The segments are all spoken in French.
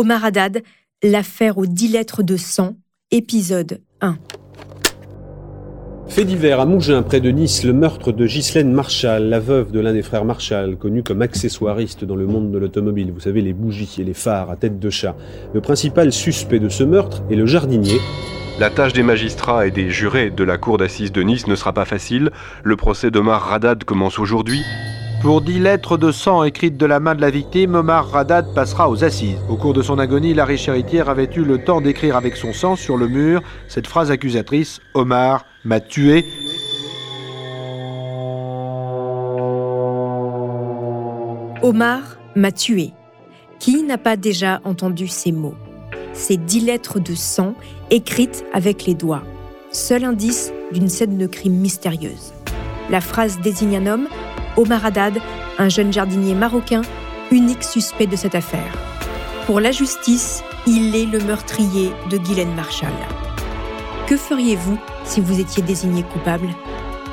Omar Haddad, l'affaire aux dix lettres de sang, épisode 1. Fait divers à Mougins, près de Nice, le meurtre de Ghislaine Marshall, la veuve de l'un des frères Marshall, connu comme accessoiriste dans le monde de l'automobile. Vous savez, les bougies et les phares à tête de chat. Le principal suspect de ce meurtre est le jardinier. La tâche des magistrats et des jurés de la cour d'assises de Nice ne sera pas facile. Le procès d'Omar Radad commence aujourd'hui. Pour dix lettres de sang écrites de la main de la victime, Omar Radad passera aux assises. Au cours de son agonie, la riche héritière avait eu le temps d'écrire avec son sang sur le mur cette phrase accusatrice Omar m'a tué. Omar m'a tué. Qui n'a pas déjà entendu ces mots? Ces dix lettres de sang écrites avec les doigts. Seul indice d'une scène de crime mystérieuse. La phrase désigne un homme Omar Haddad, un jeune jardinier marocain, unique suspect de cette affaire. Pour la justice, il est le meurtrier de Guylaine Marshall. Que feriez-vous si vous étiez désigné coupable?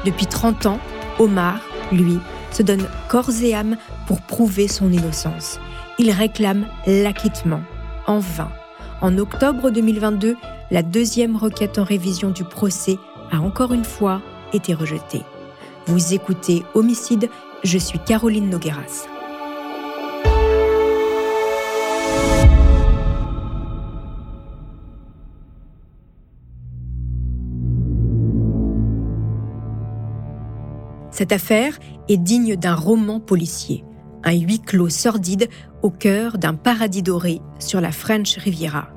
Depuis 30 ans, Omar, lui, se donne corps et âme pour prouver son innocence. Il réclame l'acquittement, en vain. En octobre 2022, la deuxième requête en révision du procès a encore une fois été rejetée. Vous écoutez Homicide, je suis Caroline Nogueras. Cette affaire est digne d'un roman policier, un huis clos sordide au cœur d'un paradis doré sur la French Riviera.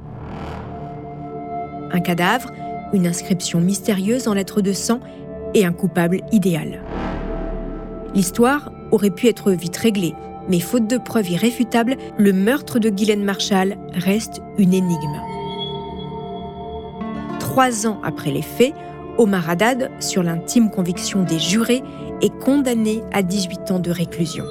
Un cadavre, une inscription mystérieuse en lettres de sang et un coupable idéal. L'histoire aurait pu être vite réglée, mais faute de preuves irréfutables, le meurtre de Guylaine Marshall reste une énigme. Trois ans après les faits, Omar Haddad, sur l'intime conviction des jurés, est condamné à 18 ans de réclusion.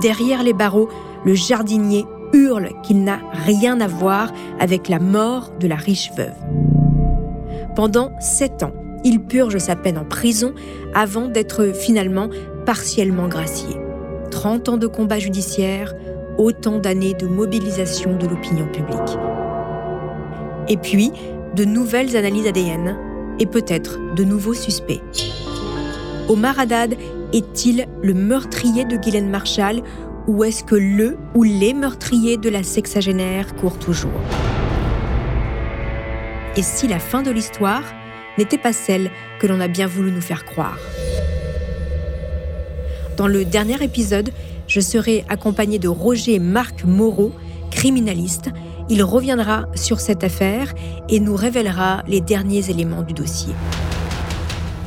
Derrière les barreaux, le jardinier hurle qu'il n'a rien à voir avec la mort de la riche veuve. Pendant sept ans, il purge sa peine en prison avant d'être finalement partiellement gracié. 30 ans de combat judiciaire, autant d'années de mobilisation de l'opinion publique. Et puis, de nouvelles analyses ADN et peut-être de nouveaux suspects. Omar Haddad est-il le meurtrier de Guylaine Marshall ou est-ce que le ou les meurtriers de la sexagénaire courent toujours? Et si la fin de l'histoire n'était pas celle que l'on a bien voulu nous faire croire. Dans le dernier épisode, je serai accompagné de Roger Marc Moreau, criminaliste. Il reviendra sur cette affaire et nous révélera les derniers éléments du dossier.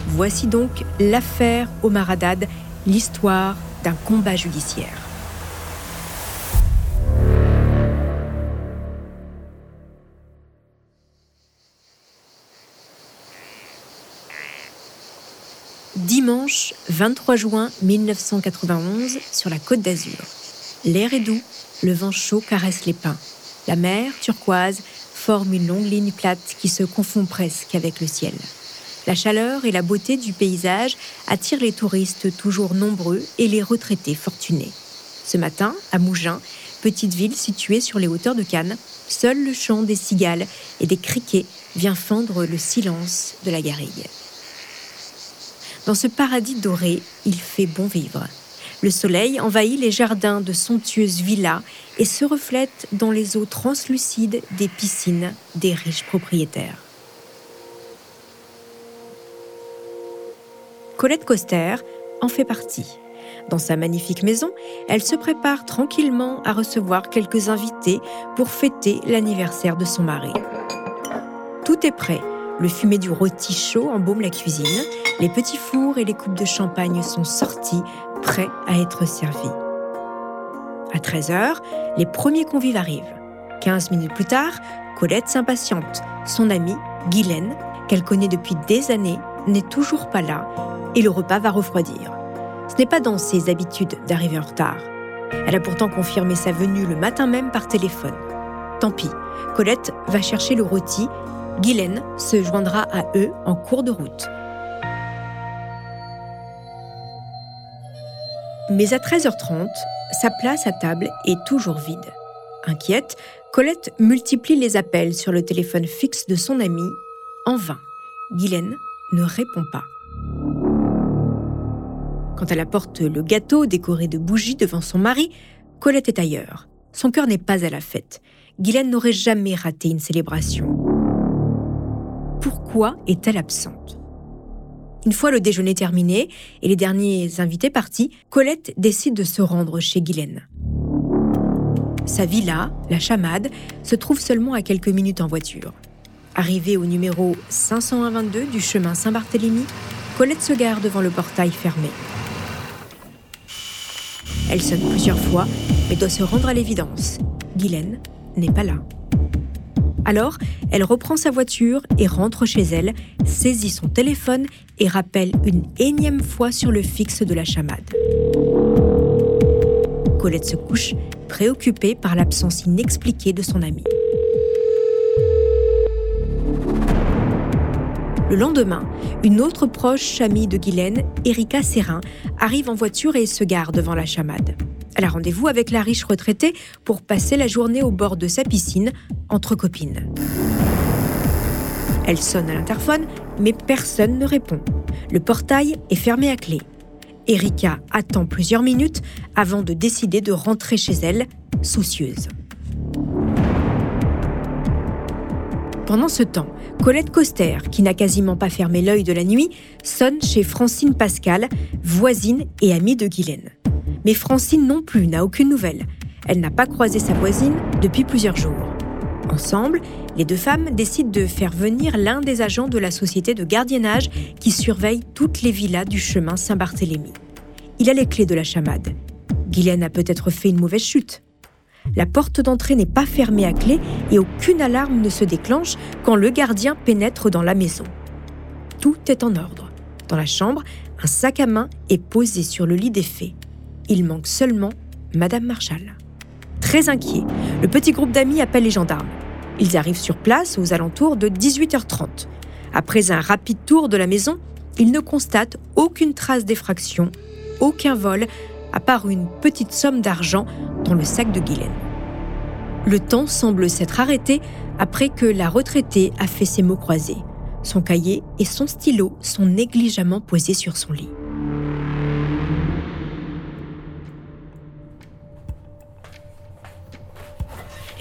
Voici donc l'affaire Omar Haddad, l'histoire d'un combat judiciaire. Dimanche 23 juin 1991 sur la côte d'Azur. L'air est doux, le vent chaud caresse les pins. La mer, turquoise, forme une longue ligne plate qui se confond presque avec le ciel. La chaleur et la beauté du paysage attirent les touristes toujours nombreux et les retraités fortunés. Ce matin, à Mougins, petite ville située sur les hauteurs de Cannes, seul le chant des cigales et des criquets vient fendre le silence de la garrigue. Dans ce paradis doré, il fait bon vivre. Le soleil envahit les jardins de somptueuses villas et se reflète dans les eaux translucides des piscines des riches propriétaires. Colette Coster en fait partie. Dans sa magnifique maison, elle se prépare tranquillement à recevoir quelques invités pour fêter l'anniversaire de son mari. Tout est prêt. Le fumet du rôti chaud embaume la cuisine les petits fours et les coupes de champagne sont sortis, prêts à être servis. À 13h, les premiers convives arrivent. 15 minutes plus tard, Colette s'impatiente. Son amie, Guylaine, qu'elle connaît depuis des années, n'est toujours pas là et le repas va refroidir. Ce n'est pas dans ses habitudes d'arriver en retard. Elle a pourtant confirmé sa venue le matin même par téléphone. Tant pis, Colette va chercher le rôti. Guylaine se joindra à eux en cours de route. Mais à 13h30, sa place à table est toujours vide. Inquiète, Colette multiplie les appels sur le téléphone fixe de son amie. En vain, Guylaine ne répond pas. Quand elle apporte le gâteau décoré de bougies devant son mari, Colette est ailleurs. Son cœur n'est pas à la fête. Guylaine n'aurait jamais raté une célébration. Pourquoi est-elle absente? Une fois le déjeuner terminé et les derniers invités partis, Colette décide de se rendre chez Guylaine. Sa villa, la Chamade, se trouve seulement à quelques minutes en voiture. Arrivée au numéro 522 du chemin Saint-Barthélemy, Colette se gare devant le portail fermé. Elle sonne plusieurs fois, mais doit se rendre à l'évidence. Guylaine n'est pas là. Alors, elle reprend sa voiture et rentre chez elle, saisit son téléphone et rappelle une énième fois sur le fixe de la chamade. Colette se couche, préoccupée par l'absence inexpliquée de son amie. Le lendemain, une autre proche amie de Guylaine, Erika Serrin, arrive en voiture et se gare devant la chamade. Elle a rendez-vous avec la riche retraitée pour passer la journée au bord de sa piscine, entre copines. Elle sonne à l'interphone, mais personne ne répond. Le portail est fermé à clé. Erika attend plusieurs minutes avant de décider de rentrer chez elle, soucieuse. Pendant ce temps, Colette Coster, qui n'a quasiment pas fermé l'œil de la nuit, sonne chez Francine Pascal, voisine et amie de Guylaine. Mais Francine non plus n'a aucune nouvelle. Elle n'a pas croisé sa voisine depuis plusieurs jours. Ensemble, les deux femmes décident de faire venir l'un des agents de la société de gardiennage qui surveille toutes les villas du chemin Saint-Barthélemy. Il a les clés de la chamade. Guylaine a peut-être fait une mauvaise chute. La porte d'entrée n'est pas fermée à clé et aucune alarme ne se déclenche quand le gardien pénètre dans la maison. Tout est en ordre. Dans la chambre, un sac à main est posé sur le lit des faits. Il manque seulement Madame Marshall. Très inquiet, le petit groupe d'amis appelle les gendarmes. Ils arrivent sur place aux alentours de 18h30. Après un rapide tour de la maison, ils ne constatent aucune trace d'effraction, aucun vol, à part une petite somme d'argent dans le sac de Guylaine. Le temps semble s'être arrêté après que la retraitée a fait ses mots croisés. Son cahier et son stylo sont négligemment posés sur son lit.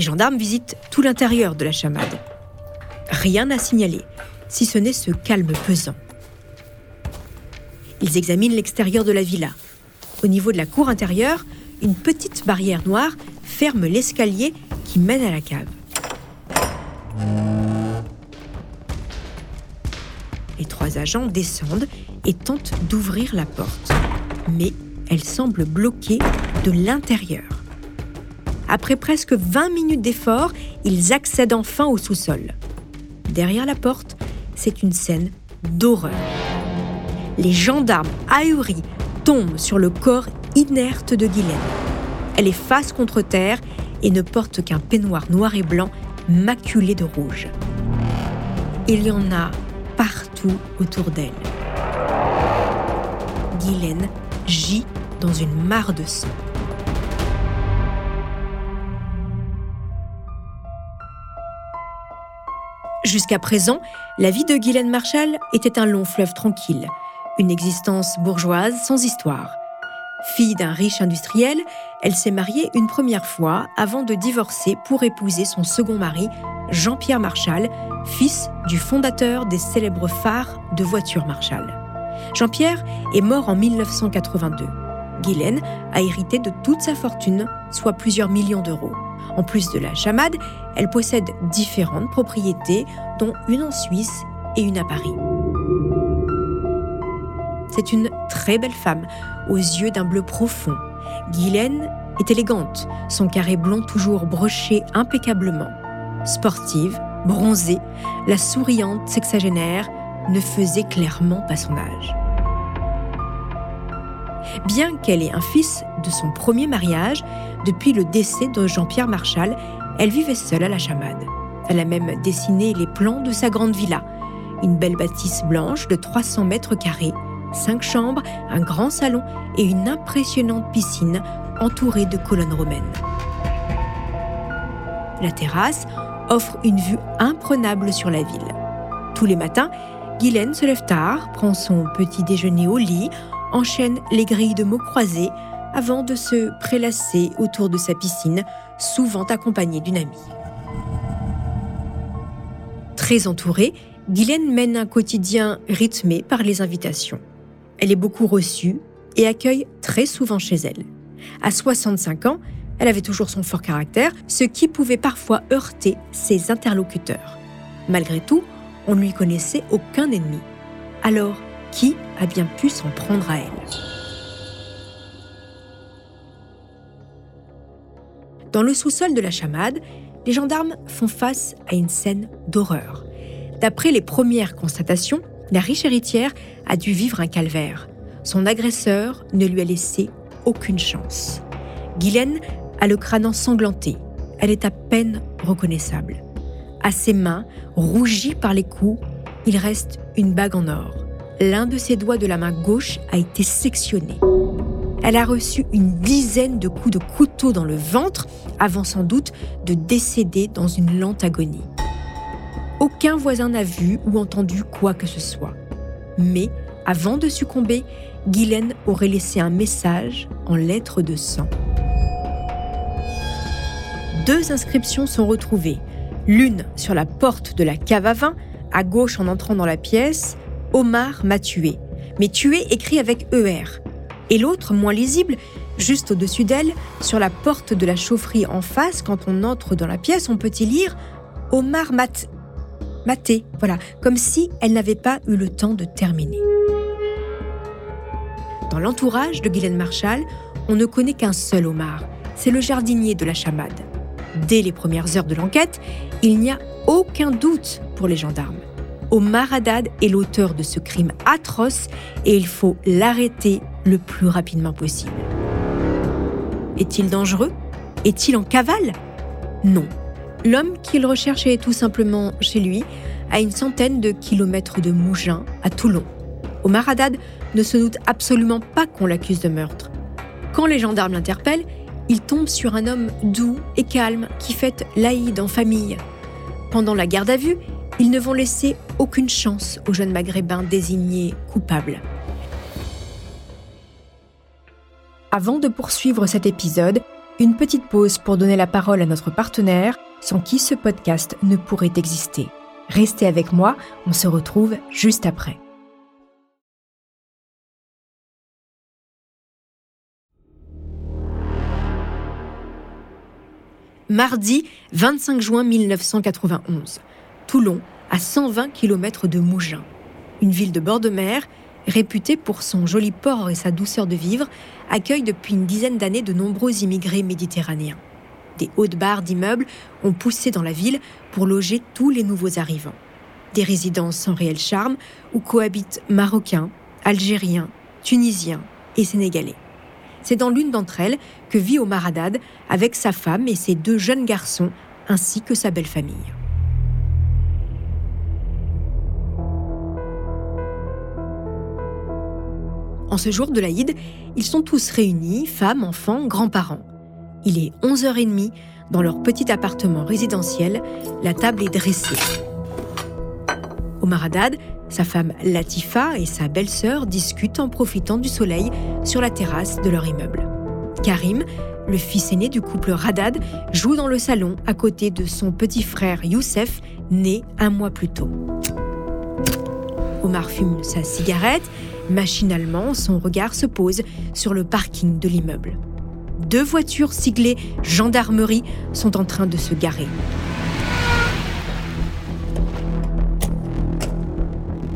Les gendarmes visitent tout l'intérieur de la chamade. Rien à signaler, si ce n'est ce calme pesant. Ils examinent l'extérieur de la villa, au niveau de la cour intérieure, une petite barrière noire ferme l'escalier qui mène à la cave. Les trois agents descendent et tentent d'ouvrir la porte, mais elle semble bloquée de l'intérieur. Après presque 20 minutes d'effort, ils accèdent enfin au sous-sol. Derrière la porte, c'est une scène d'horreur. Les gendarmes ahuris tombe sur le corps inerte de Guylaine. Elle est face contre terre et ne porte qu'un peignoir noir et blanc maculé de rouge. Il y en a partout autour d'elle. Guylaine gît dans une mare de sang. Jusqu'à présent, la vie de Guylaine Marshall était un long fleuve tranquille, une existence bourgeoise sans histoire. Fille d'un riche industriel, elle s'est mariée une première fois avant de divorcer pour épouser son second mari, Jean-Pierre Marchal, fils du fondateur des célèbres phares de voitures Marshall. Jean-Pierre est mort en 1982. Guylaine a hérité de toute sa fortune, soit plusieurs millions d'euros. En plus de la chamade, elle possède différentes propriétés, dont une en Suisse et une à Paris. C'est une très belle femme, aux yeux d'un bleu profond. Guylaine est élégante, son carré blond toujours broché impeccablement. Sportive, bronzée, la souriante sexagénaire ne faisait clairement pas son âge. Bien qu'elle ait un fils de son premier mariage, depuis le décès de Jean-Pierre Marchal, elle vivait seule à la chamade. Elle a même dessiné les plans de sa grande villa, une belle bâtisse blanche de 300 mètres carrés, cinq chambres, un grand salon et une impressionnante piscine entourée de colonnes romaines. la terrasse, offre une vue imprenable sur la ville. Tous les matins, Guylaine se lève tard, prend son petit déjeuner au lit, enchaîne les grilles de mots croisés avant de se prélasser autour de sa piscine, souvent accompagnée d'une amie. Très entourée, Guylaine mène un quotidien rythmé par les invitations. Elle est beaucoup reçue et accueille très souvent chez elle. À 65 ans, elle avait toujours son fort caractère, ce qui pouvait parfois heurter ses interlocuteurs. Malgré tout, on ne lui connaissait aucun ennemi. Alors, qui a bien pu s'en prendre à elle? Dans le sous-sol de la chamade, les gendarmes font face à une scène d'horreur. D'après les premières constatations, la riche héritière a dû vivre un calvaire. Son agresseur ne lui a laissé aucune chance. Guylaine a le crâne ensanglanté. Elle est à peine reconnaissable. À ses mains, rougies par les coups, il reste une bague en or. L'un de ses doigts de la main gauche a été sectionné. Elle a reçu une dizaine de coups de couteau dans le ventre avant sans doute de décéder dans une lente agonie. Aucun voisin n'a vu ou entendu quoi que ce soit. Mais, avant de succomber, Guylaine aurait laissé un message en lettres de sang deux inscriptions sont retrouvées. L'une sur la porte de la cave à vin, à gauche en entrant dans la pièce, Omar m'a tué, mais tué écrit avec ER. Et l'autre, moins lisible, juste au-dessus d'elle, sur la porte de la chaufferie en face, quand on entre dans la pièce, on peut y lire Omar mat. Maté, voilà, comme si elle n'avait pas eu le temps de terminer. Dans l'entourage de Guylaine Marshall, on ne connaît qu'un seul Omar, c'est le jardinier de la chamade. Dès les premières heures de l'enquête, il n'y a aucun doute pour les gendarmes. Omar Haddad est l'auteur de ce crime atroce et il faut l'arrêter le plus rapidement possible. Est-il dangereux? Est-il en cavale? Non. L'homme qu'il recherche est tout simplement chez lui, à une centaine de kilomètres de Mougins, à Toulon. Omar Haddad ne se doute absolument pas qu'on l'accuse de meurtre. Quand les gendarmes l'interpellent, il tombe sur un homme doux et calme qui fête l'Aïd en famille. Pendant la garde à vue, ils ne vont laisser aucune chance au jeune maghrébin désigné coupable. Avant de poursuivre cet épisode, une petite pause pour donner la parole à notre partenaire, sans qui ce podcast ne pourrait exister. Restez avec moi, on se retrouve juste après. mardi 25 juin 1991. Toulon, à 120 km de Mougins. Une ville de bord de mer, réputée pour son joli port et sa douceur de vivre, accueille depuis une dizaine d'années de nombreux immigrés méditerranéens. Des hautes barres d'immeubles ont poussé dans la ville pour loger tous les nouveaux arrivants. Des résidences sans réel charme où cohabitent Marocains, Algériens, Tunisiens et Sénégalais. C'est dans l'une d'entre elles que vit Omar Haddad avec sa femme et ses deux jeunes garçons, ainsi que sa belle famille. En ce jour de l'Aïd, ils sont tous réunis, femmes, enfants, grands-parents. Il est 11h30, dans leur petit appartement résidentiel, la table est dressée. Omar Haddad sa femme Latifa et sa belle-sœur discutent en profitant du soleil sur la terrasse de leur immeuble. Karim, le fils aîné du couple Radad, joue dans le salon à côté de son petit frère Youssef, né un mois plus tôt. Omar fume sa cigarette. Machinalement, son regard se pose sur le parking de l'immeuble. Deux voitures siglées gendarmerie sont en train de se garer.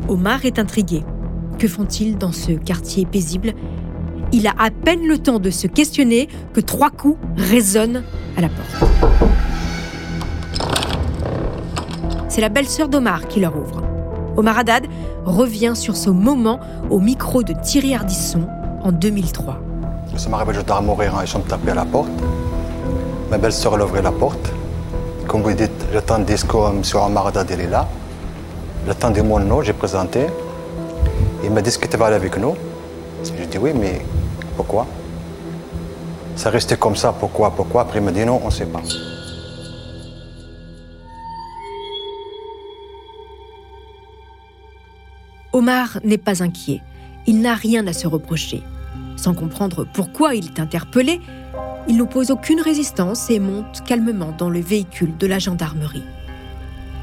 Omar est intrigué. Que font-ils dans ce quartier paisible? Il a à peine le temps de se questionner que trois coups résonnent à la porte. C'est la belle-sœur d'Omar qui leur ouvre. Omar Haddad revient sur ce moment au micro de Thierry Ardisson en 2003. Ça m'arrive, j'étais à mourir, ils sont tapés à la porte. Ma belle-sœur, elle ouvrait la porte. Comme vous dites, j'attends le discours, M. Omar Haddad, est là. J'attendais mon nom, j'ai présenté. Il m'a dit ce que tu vas aller avec nous? J'ai dit oui, mais pourquoi? Ça restait comme ça, pourquoi, pourquoi? Après, il m'a dit non, on ne sait pas. Omar n'est pas inquiet. Il n'a rien à se reprocher. Sans comprendre pourquoi il est interpellé, il n'oppose aucune résistance et monte calmement dans le véhicule de la gendarmerie.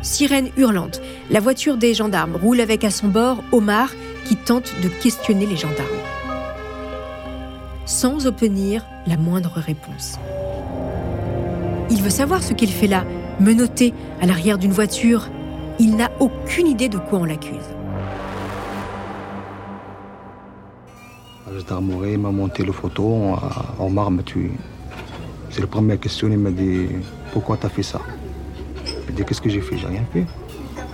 Sirène hurlante, la voiture des gendarmes roule avec à son bord Omar qui tente de questionner les gendarmes. Sans obtenir la moindre réponse. Il veut savoir ce qu'il fait là, menotté à l'arrière d'une voiture. Il n'a aucune idée de quoi on l'accuse. Gendarmerie m'a monté le photo, Omar m'a tué. C'est la première question, il m'a dit Pourquoi t'as fait ça? Il dit Qu'est-ce que j'ai fait? J'ai rien fait.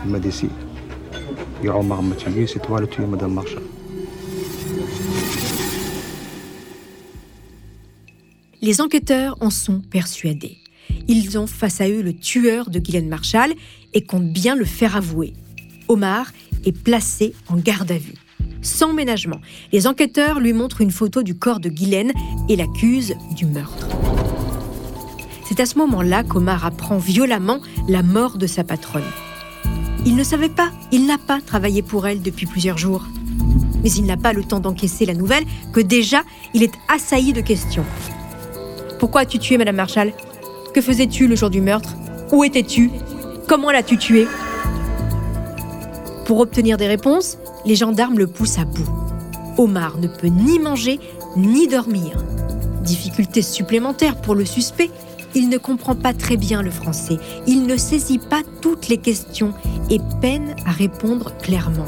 Il m'a dit Si. Il Omar m'a tué, c'est toi le tué, Madame Marshall. Les enquêteurs en sont persuadés. Ils ont face à eux le tueur de Guylaine Marshall et comptent bien le faire avouer. Omar est placé en garde à vue. Sans ménagement, les enquêteurs lui montrent une photo du corps de Guylaine et l'accusent du meurtre. C'est à ce moment-là qu'Omar apprend violemment la mort de sa patronne. Il ne savait pas, il n'a pas travaillé pour elle depuis plusieurs jours. Mais il n'a pas le temps d'encaisser la nouvelle que déjà il est assailli de questions. Pourquoi as-tu tué Madame Marshall Que faisais-tu le jour du meurtre? Où étais-tu? Comment l'as-tu tué? Pour obtenir des réponses, les gendarmes le poussent à bout. Omar ne peut ni manger ni dormir. Difficulté supplémentaire pour le suspect, il ne comprend pas très bien le français, il ne saisit pas toutes les questions et peine à répondre clairement.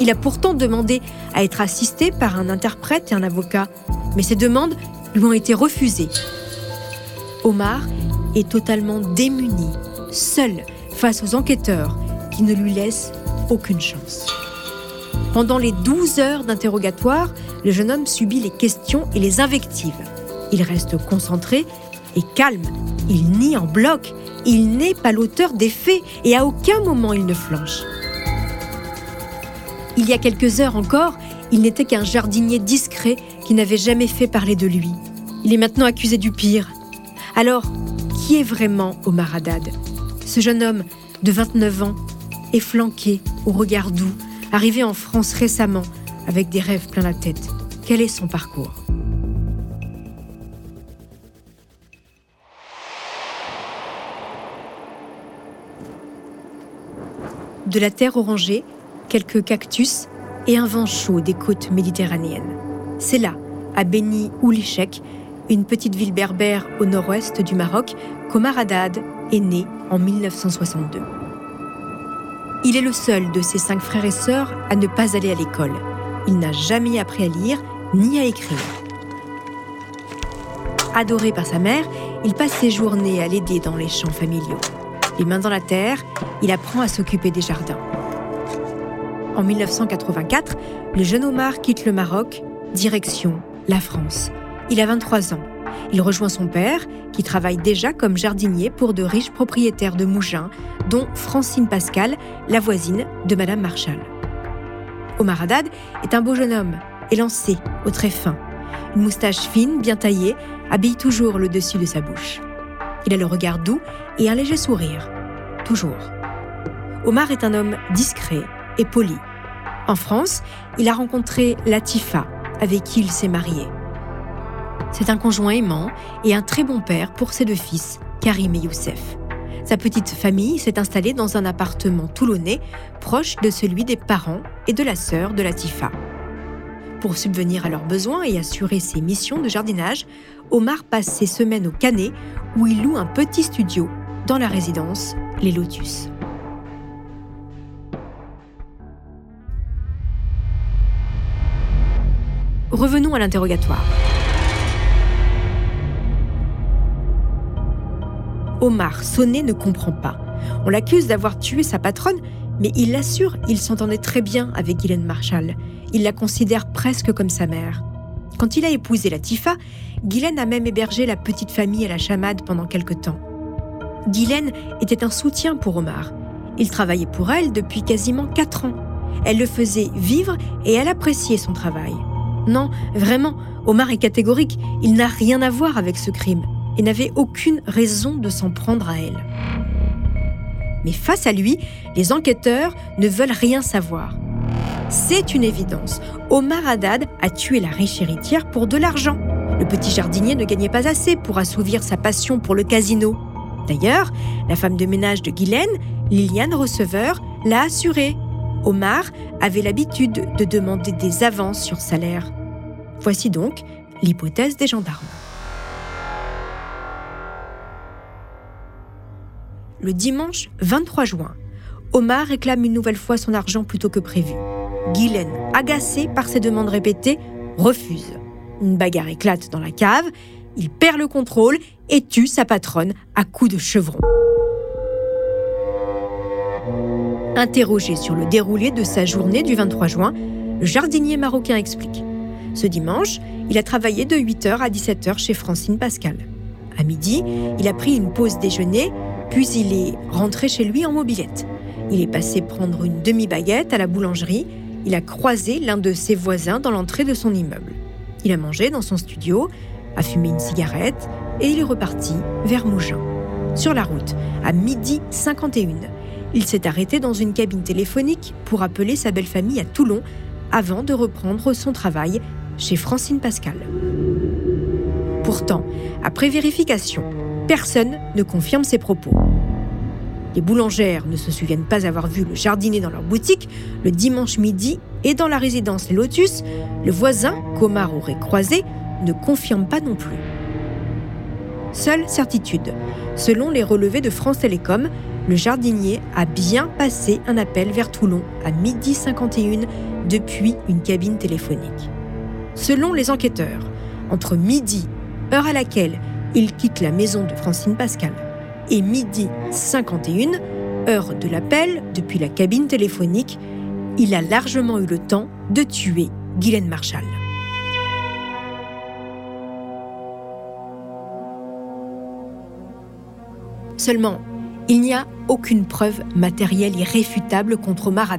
Il a pourtant demandé à être assisté par un interprète et un avocat, mais ces demandes lui ont été refusées. Omar est totalement démuni, seul face aux enquêteurs qui ne lui laissent aucune chance. Pendant les 12 heures d'interrogatoire, le jeune homme subit les questions et les invectives. Il reste concentré et calme. Il nie en bloc. Il n'est pas l'auteur des faits et à aucun moment il ne flanche. Il y a quelques heures encore, il n'était qu'un jardinier discret qui n'avait jamais fait parler de lui. Il est maintenant accusé du pire. Alors, qui est vraiment Omar Haddad? Ce jeune homme de 29 ans, efflanqué, au regard doux, arrivé en France récemment, avec des rêves plein la tête. Quel est son parcours? De la terre orangée, quelques cactus et un vent chaud des côtes méditerranéennes. C'est là, à Beni Oulichek, une petite ville berbère au nord-ouest du Maroc, qu'Omar Haddad est né en 1962. Il est le seul de ses cinq frères et sœurs à ne pas aller à l'école. Il n'a jamais appris à lire ni à écrire. Adoré par sa mère, il passe ses journées à l'aider dans les champs familiaux. Les mains dans la terre, il apprend à s'occuper des jardins. En 1984, le jeune Omar quitte le Maroc, direction la France. Il a 23 ans. Il rejoint son père, qui travaille déjà comme jardinier pour de riches propriétaires de mougins, dont Francine Pascal, la voisine de Madame Marshall. Omar Haddad est un beau jeune homme, élancé, au trait fin. Une moustache fine, bien taillée, habille toujours le dessus de sa bouche. Il a le regard doux et un léger sourire. Toujours. Omar est un homme discret et poli. En France, il a rencontré Latifa, avec qui il s'est marié. C'est un conjoint aimant et un très bon père pour ses deux fils, Karim et Youssef. Sa petite famille s'est installée dans un appartement toulonnais proche de celui des parents et de la sœur de Latifa. Pour subvenir à leurs besoins et assurer ses missions de jardinage, Omar passe ses semaines au Canet où il loue un petit studio dans la résidence Les Lotus. Revenons à l'interrogatoire. Omar, sonné, ne comprend pas. On l'accuse d'avoir tué sa patronne, mais il l'assure, il s'entendait très bien avec Guylaine Marshall. Il la considère presque comme sa mère. Quand il a épousé la Tifa, Guylaine a même hébergé la petite famille à la chamade pendant quelque temps. Guylaine était un soutien pour Omar. Il travaillait pour elle depuis quasiment quatre ans. Elle le faisait vivre et elle appréciait son travail. Non, vraiment, Omar est catégorique, il n'a rien à voir avec ce crime et n'avait aucune raison de s'en prendre à elle. Mais face à lui, les enquêteurs ne veulent rien savoir. C'est une évidence. Omar Haddad a tué la riche héritière pour de l'argent. Le petit jardinier ne gagnait pas assez pour assouvir sa passion pour le casino. D'ailleurs, la femme de ménage de Guylaine, Liliane Receveur, l'a assuré. Omar avait l'habitude de demander des avances sur salaire. Voici donc l'hypothèse des gendarmes. Le dimanche 23 juin, Omar réclame une nouvelle fois son argent plutôt que prévu. Guylaine, agacée par ses demandes répétées, refuse. Une bagarre éclate dans la cave, il perd le contrôle et tue sa patronne à coups de chevron. Interrogé sur le déroulé de sa journée du 23 juin, le jardinier marocain explique. Ce dimanche, il a travaillé de 8h à 17h chez Francine Pascal. À midi, il a pris une pause déjeuner, puis il est rentré chez lui en mobilette. Il est passé prendre une demi-baguette à la boulangerie. Il a croisé l'un de ses voisins dans l'entrée de son immeuble. Il a mangé dans son studio, a fumé une cigarette et il est reparti vers Mougins. Sur la route, à midi 51, il s'est arrêté dans une cabine téléphonique pour appeler sa belle famille à Toulon avant de reprendre son travail chez Francine Pascal. Pourtant, après vérification, personne ne confirme ses propos. Les boulangères ne se souviennent pas avoir vu le jardinier dans leur boutique le dimanche midi et dans la résidence Lotus, le voisin qu'Omar aurait croisé ne confirme pas non plus. Seule certitude, selon les relevés de France Télécom, le jardinier a bien passé un appel vers Toulon à midi 51 depuis une cabine téléphonique. Selon les enquêteurs, entre midi, heure à laquelle il quitte la maison de Francine Pascal, et midi 51, heure de l'appel depuis la cabine téléphonique, il a largement eu le temps de tuer Guylaine Marshall. Seulement, il n'y a aucune preuve matérielle irréfutable contre Omar.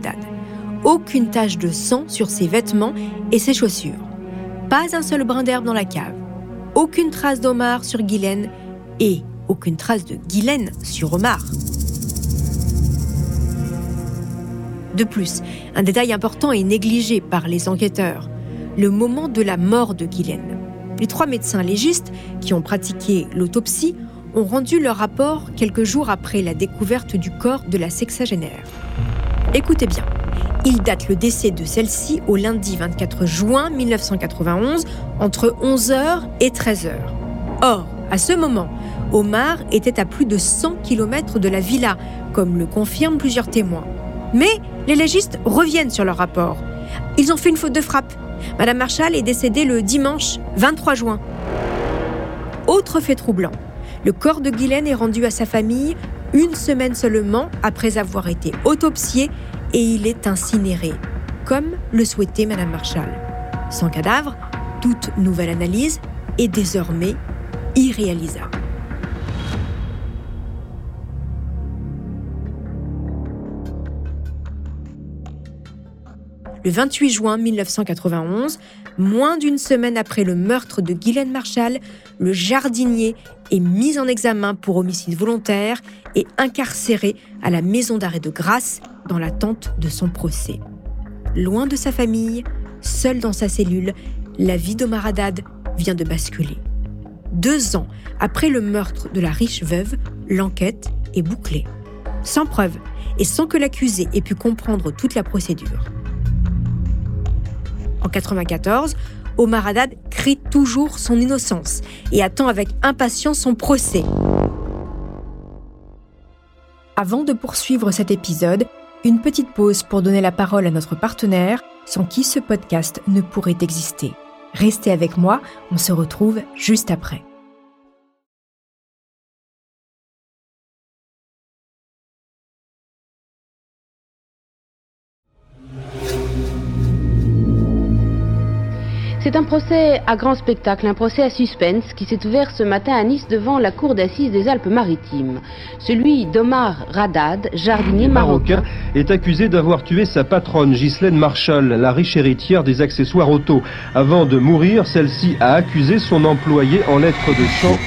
Aucune tache de sang sur ses vêtements et ses chaussures. Pas un seul brin d'herbe dans la cave. Aucune trace d'Omar sur Guylaine et aucune trace de Guylaine sur Omar. De plus, un détail important est négligé par les enquêteurs, le moment de la mort de Guylaine. Les trois médecins légistes qui ont pratiqué l'autopsie ont rendu leur rapport quelques jours après la découverte du corps de la sexagénaire. Écoutez bien, il date le décès de celle-ci au lundi 24 juin 1991 entre 11h et 13h. Or, à ce moment, Omar était à plus de 100 km de la villa, comme le confirment plusieurs témoins. Mais les légistes reviennent sur leur rapport. Ils ont fait une faute de frappe. Madame Marshall est décédée le dimanche 23 juin. Autre fait troublant, le corps de Guylaine est rendu à sa famille une semaine seulement après avoir été autopsié et il est incinéré, comme le souhaitait Madame Marshall. Son cadavre, toute nouvelle analyse est désormais irréalisable. Le 28 juin 1991, moins d'une semaine après le meurtre de Guylaine Marshall, le jardinier est mis en examen pour homicide volontaire et incarcéré à la maison d'arrêt de Grasse dans l'attente de son procès. Loin de sa famille, seul dans sa cellule, la vie d'Omar Haddad vient de basculer. Deux ans après le meurtre de la riche veuve, l'enquête est bouclée. Sans preuve et sans que l'accusé ait pu comprendre toute la procédure. En 1994, Omar Haddad crie toujours son innocence et attend avec impatience son procès. Avant de poursuivre cet épisode, une petite pause pour donner la parole à notre partenaire, sans qui ce podcast ne pourrait exister. Restez avec moi, on se retrouve juste après. C'est un procès à grand spectacle, un procès à suspense qui s'est ouvert ce matin à Nice devant la cour d'assises des Alpes-Maritimes. Celui d'Omar Radad, jardinier marocain, est accusé d'avoir tué sa patronne Ghislaine Marshall, la riche héritière des accessoires auto. Avant de mourir, celle-ci a accusé son employé en lettres de sang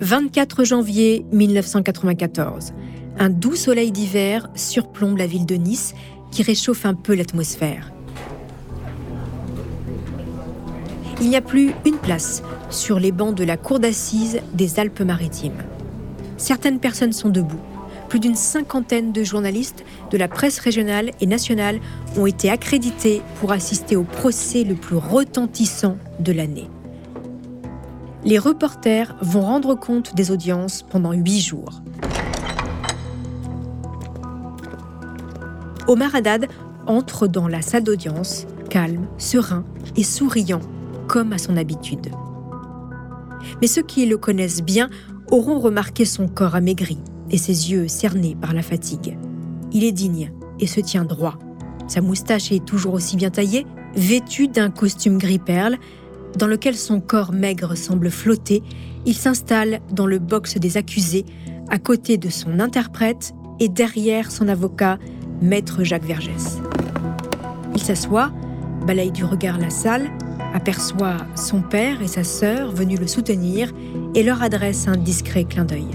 24 janvier 1994. Un doux soleil d'hiver surplombe la ville de Nice qui réchauffe un peu l'atmosphère. Il n'y a plus une place sur les bancs de la cour d'assises des Alpes-Maritimes. Certaines personnes sont debout. Plus d'une cinquantaine de journalistes de la presse régionale et nationale ont été accrédités pour assister au procès le plus retentissant de l'année. Les reporters vont rendre compte des audiences pendant huit jours. Omar Haddad entre dans la salle d'audience, calme, serein et souriant, comme à son habitude. Mais ceux qui le connaissent bien auront remarqué son corps amaigri et ses yeux cernés par la fatigue. Il est digne et se tient droit. Sa moustache est toujours aussi bien taillée, vêtu d'un costume gris perle, dans lequel son corps maigre semble flotter, il s'installe dans le box des accusés, à côté de son interprète et derrière son avocat, maître Jacques Vergès. Il s'assoit, balaye du regard la salle, aperçoit son père et sa sœur venus le soutenir et leur adresse un discret clin d'œil.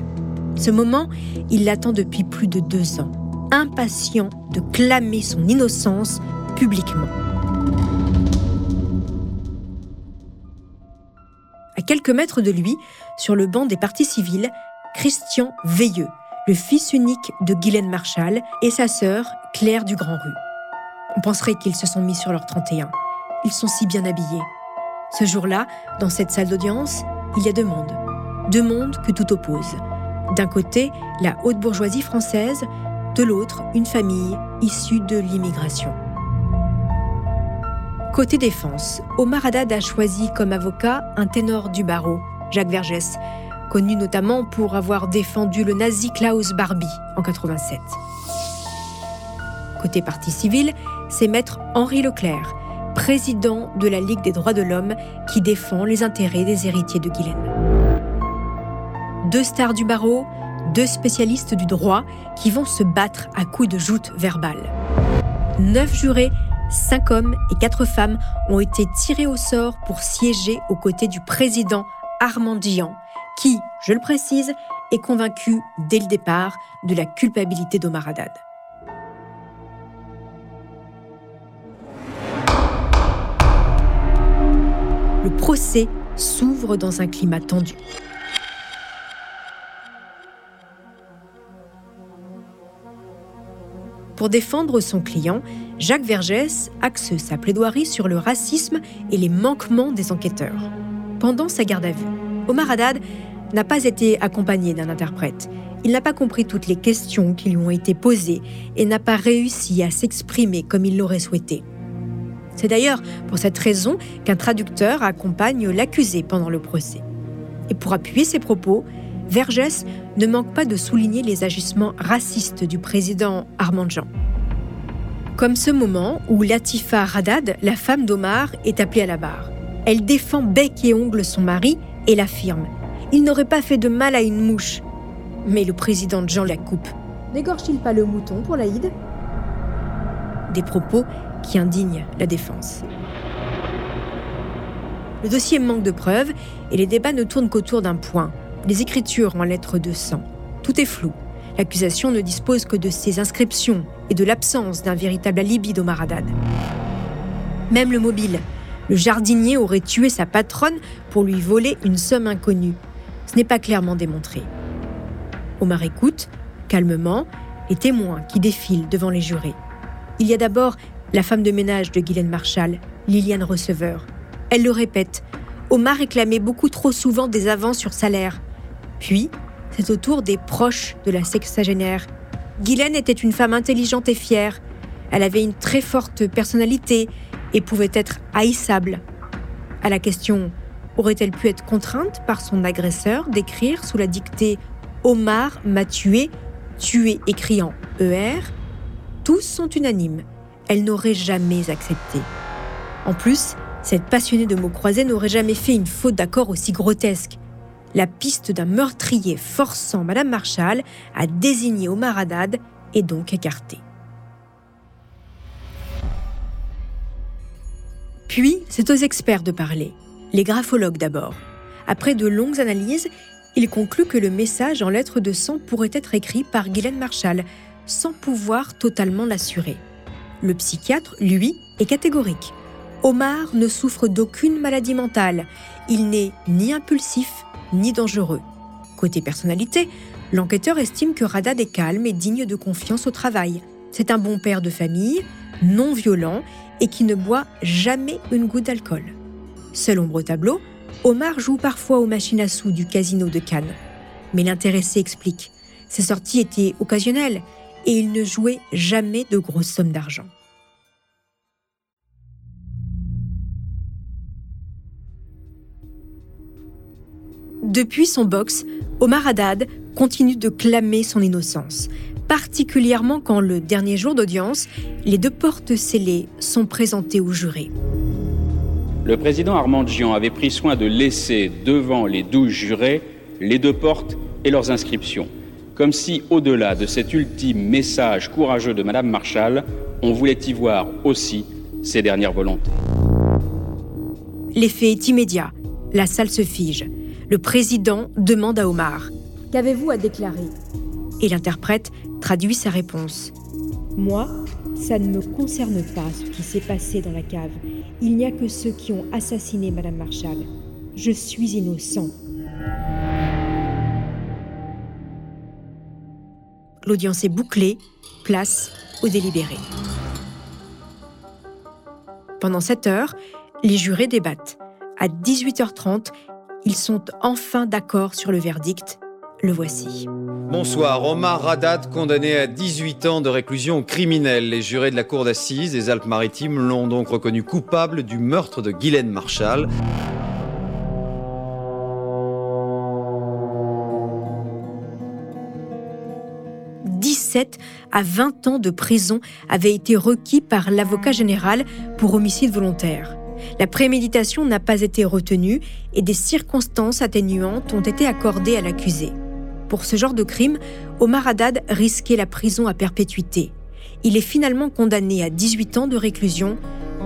Ce moment, il l'attend depuis plus de deux ans, impatient de clamer son innocence publiquement. À quelques mètres de lui, sur le banc des partis civils, Christian Veilleux, le fils unique de Guylaine Marshall et sa sœur Claire du Grand Rue. On penserait qu'ils se sont mis sur leur 31. Ils sont si bien habillés. Ce jour-là, dans cette salle d'audience, il y a deux mondes. Deux mondes que tout oppose. D'un côté, la haute bourgeoisie française, de l'autre, une famille issue de l'immigration. Côté défense, Omar Haddad a choisi comme avocat un ténor du barreau, Jacques Vergès, connu notamment pour avoir défendu le nazi Klaus Barbie en 87. Côté parti civil, c'est maître Henri Leclerc, président de la Ligue des droits de l'homme qui défend les intérêts des héritiers de Guylaine. Deux stars du barreau, deux spécialistes du droit qui vont se battre à coups de joutes verbales. Neuf jurés, cinq hommes et quatre femmes ont été tirés au sort pour siéger aux côtés du président Armand Dian, qui, je le précise, est convaincu dès le départ de la culpabilité d'Omar Haddad. Le procès s'ouvre dans un climat tendu. Pour défendre son client, Jacques Vergès axe sa plaidoirie sur le racisme et les manquements des enquêteurs. Pendant sa garde à vue, Omar Haddad n'a pas été accompagné d'un interprète. Il n'a pas compris toutes les questions qui lui ont été posées et n'a pas réussi à s'exprimer comme il l'aurait souhaité. C'est d'ailleurs pour cette raison qu'un traducteur accompagne l'accusé pendant le procès. Et pour appuyer ses propos, Vergès ne manque pas de souligner les agissements racistes du président Armand Jean. Comme ce moment où Latifa Haddad, la femme d'Omar, est appelée à la barre. Elle défend bec et ongle son mari et l'affirme. Il n'aurait pas fait de mal à une mouche. Mais le président Jean la coupe. N'égorge-t-il pas le mouton pour l'Aïd? Des propos qui indignent la défense. Le dossier manque de preuves et les débats ne tournent qu'autour d'un point les écritures en lettres de sang. Tout est flou. L'accusation ne dispose que de ces inscriptions et de l'absence d'un véritable alibi d'Omar Haddad. Même le mobile. Le jardinier aurait tué sa patronne pour lui voler une somme inconnue. Ce n'est pas clairement démontré. Omar écoute, calmement, les témoins qui défilent devant les jurés. Il y a d'abord la femme de ménage de Guylaine Marshall, Liliane Receveur. Elle le répète, Omar réclamait beaucoup trop souvent des avances sur salaire. Puis, c'est au tour des proches de la sexagénaire. Guylaine était une femme intelligente et fière. Elle avait une très forte personnalité et pouvait être haïssable. À la question aurait-elle pu être contrainte par son agresseur d'écrire sous la dictée Omar m'a tué, tué écrit ER Tous sont unanimes. Elle n'aurait jamais accepté. En plus, cette passionnée de mots croisés n'aurait jamais fait une faute d'accord aussi grotesque la piste d'un meurtrier forçant Madame Marshall à désigner Omar Haddad est donc écartée. Puis, c'est aux experts de parler. Les graphologues d'abord. Après de longues analyses, Il conclut que le message en lettres de sang pourrait être écrit par Guylaine Marshall, sans pouvoir totalement l'assurer. Le psychiatre, lui, est catégorique. Omar ne souffre d'aucune maladie mentale. Il n'est ni impulsif ni dangereux. Côté personnalité, l'enquêteur estime que Radad est calme et digne de confiance au travail. C'est un bon père de famille, non violent et qui ne boit jamais une goutte d'alcool. Seul ombre au tableau, Omar joue parfois aux machines à sous du casino de Cannes. Mais l'intéressé explique. Ses sorties étaient occasionnelles et il ne jouait jamais de grosses sommes d'argent. Depuis son box, Omar Haddad continue de clamer son innocence, particulièrement quand le dernier jour d'audience, les deux portes scellées sont présentées aux jurés. Le président Armand Gian avait pris soin de laisser devant les douze jurés les deux portes et leurs inscriptions, comme si, au-delà de cet ultime message courageux de Madame Marshall, on voulait y voir aussi ses dernières volontés. L'effet est immédiat. La salle se fige. Le président demande à Omar Qu'avez-vous à déclarer? Et l'interprète traduit sa réponse. Moi, ça ne me concerne pas ce qui s'est passé dans la cave. Il n'y a que ceux qui ont assassiné Madame Marshall. Je suis innocent. L'audience est bouclée, place au délibéré. Pendant 7 heures, les jurés débattent. À 18h30, ils sont enfin d'accord sur le verdict. Le voici. Bonsoir. Omar Radat, condamné à 18 ans de réclusion criminelle. Les jurés de la Cour d'assises des Alpes-Maritimes l'ont donc reconnu coupable du meurtre de Guylaine Marshall. « 17 à 20 ans de prison avaient été requis par l'avocat général pour homicide volontaire. La préméditation n'a pas été retenue et des circonstances atténuantes ont été accordées à l'accusé. Pour ce genre de crime, Omar Haddad risquait la prison à perpétuité. Il est finalement condamné à 18 ans de réclusion,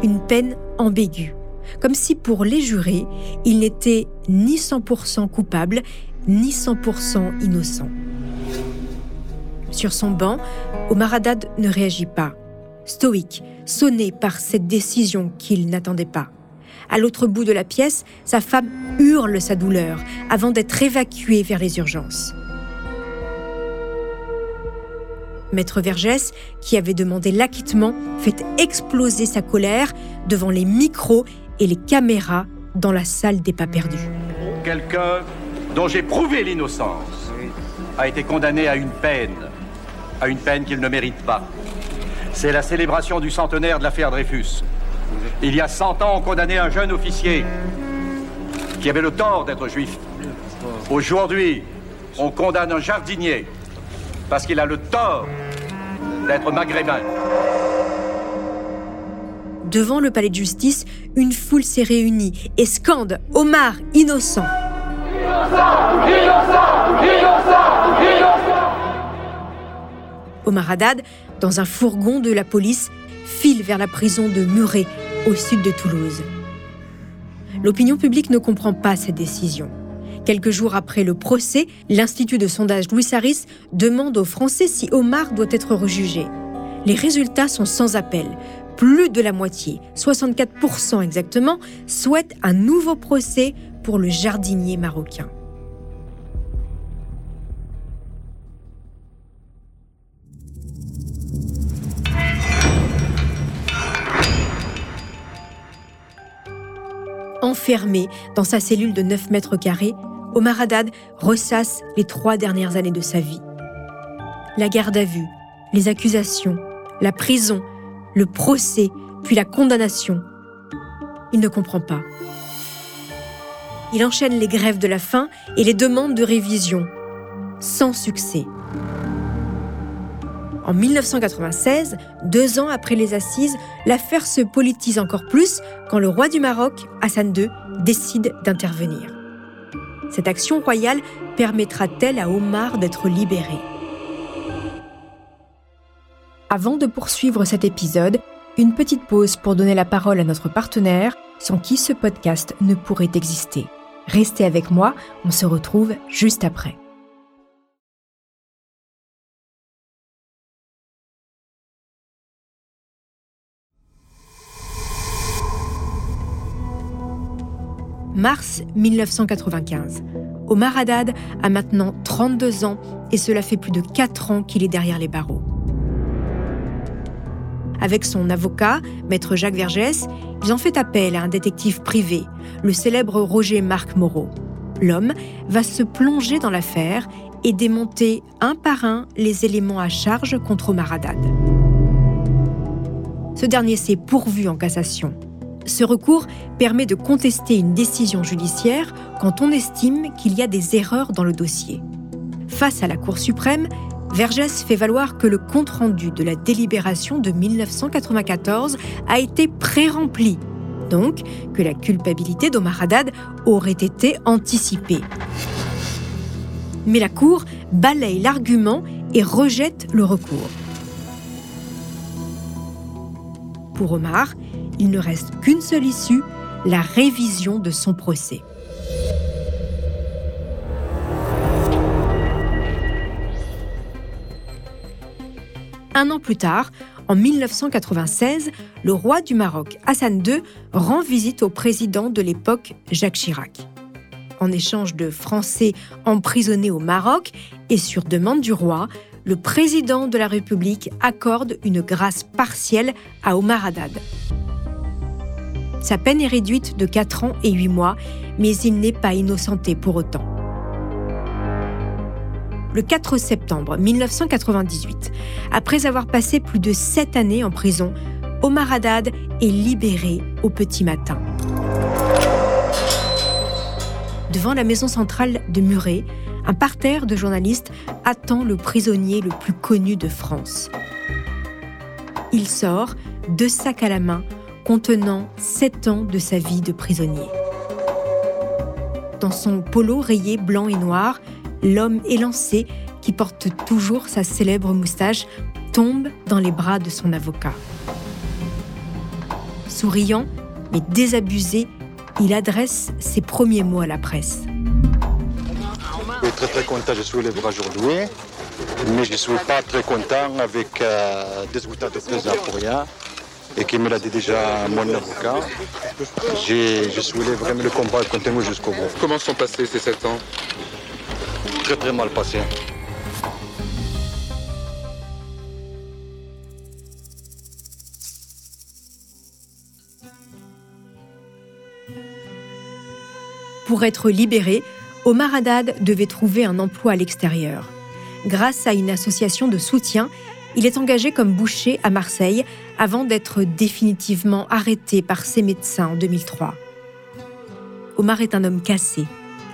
une peine ambiguë. Comme si pour les jurés, il n'était ni 100% coupable, ni 100% innocent. Sur son banc, Omar Haddad ne réagit pas. Stoïque, sonné par cette décision qu'il n'attendait pas. À l'autre bout de la pièce, sa femme hurle sa douleur avant d'être évacuée vers les urgences. Maître Vergès, qui avait demandé l'acquittement, fait exploser sa colère devant les micros et les caméras dans la salle des pas perdus. Quelqu'un dont j'ai prouvé l'innocence a été condamné à une peine, à une peine qu'il ne mérite pas. C'est la célébration du centenaire de l'affaire Dreyfus. Il y a 100 ans, on condamnait un jeune officier qui avait le tort d'être juif. Aujourd'hui, on condamne un jardinier parce qu'il a le tort d'être maghrébin. Devant le palais de justice, une foule s'est réunie et scande Omar innocent. Innocent Innocent Innocent Innocent Omar Haddad, dans un fourgon de la police, file vers la prison de Muret, au sud de Toulouse. L'opinion publique ne comprend pas cette décision. Quelques jours après le procès, l'Institut de sondage Louis Saris demande aux Français si Omar doit être rejugé. Les résultats sont sans appel. Plus de la moitié, 64% exactement, souhaitent un nouveau procès pour le jardinier marocain. Enfermé dans sa cellule de 9 mètres carrés, Omar Haddad ressasse les trois dernières années de sa vie. La garde à vue, les accusations, la prison, le procès, puis la condamnation. Il ne comprend pas. Il enchaîne les grèves de la faim et les demandes de révision, sans succès. En 1996, deux ans après les assises, l'affaire se politise encore plus quand le roi du Maroc, Hassan II, décide d'intervenir. Cette action royale permettra-t-elle à Omar d'être libéré? Avant de poursuivre cet épisode, une petite pause pour donner la parole à notre partenaire, sans qui ce podcast ne pourrait exister. Restez avec moi, on se retrouve juste après. Mars 1995. Omar Haddad a maintenant 32 ans et cela fait plus de 4 ans qu'il est derrière les barreaux. Avec son avocat, maître Jacques Vergès, ils ont fait appel à un détective privé, le célèbre Roger Marc Moreau. L'homme va se plonger dans l'affaire et démonter un par un les éléments à charge contre Omar Haddad. Ce dernier s'est pourvu en cassation. Ce recours permet de contester une décision judiciaire quand on estime qu'il y a des erreurs dans le dossier. Face à la Cour suprême, Vergès fait valoir que le compte-rendu de la délibération de 1994 a été pré-rempli, donc que la culpabilité d'Omar Haddad aurait été anticipée. Mais la Cour balaye l'argument et rejette le recours. Pour Omar, il ne reste qu'une seule issue, la révision de son procès. Un an plus tard, en 1996, le roi du Maroc, Hassan II, rend visite au président de l'époque, Jacques Chirac. En échange de Français emprisonnés au Maroc et sur demande du roi, le président de la République accorde une grâce partielle à Omar Haddad. Sa peine est réduite de 4 ans et 8 mois, mais il n'est pas innocenté pour autant. Le 4 septembre 1998, après avoir passé plus de 7 années en prison, Omar Haddad est libéré au petit matin. Devant la maison centrale de Muret, un parterre de journalistes attend le prisonnier le plus connu de France. Il sort, deux sacs à la main, contenant sept ans de sa vie de prisonnier. Dans son polo rayé blanc et noir, l'homme élancé, qui porte toujours sa célèbre moustache, tombe dans les bras de son avocat. Souriant, mais désabusé, il adresse ses premiers mots à la presse. Je suis très très content, je suis aujourd'hui, mais je ne suis pas très content avec euh, des résultats de président pour rien et qui me l'a dit déjà mon avocat. Je suis vraiment le combat continue jusqu'au bout. Comment sont passés ces sept ans? Très très mal passés. Pour être libéré, Omar Haddad devait trouver un emploi à l'extérieur. Grâce à une association de soutien, il est engagé comme boucher à Marseille avant d'être définitivement arrêté par ses médecins en 2003. Omar est un homme cassé,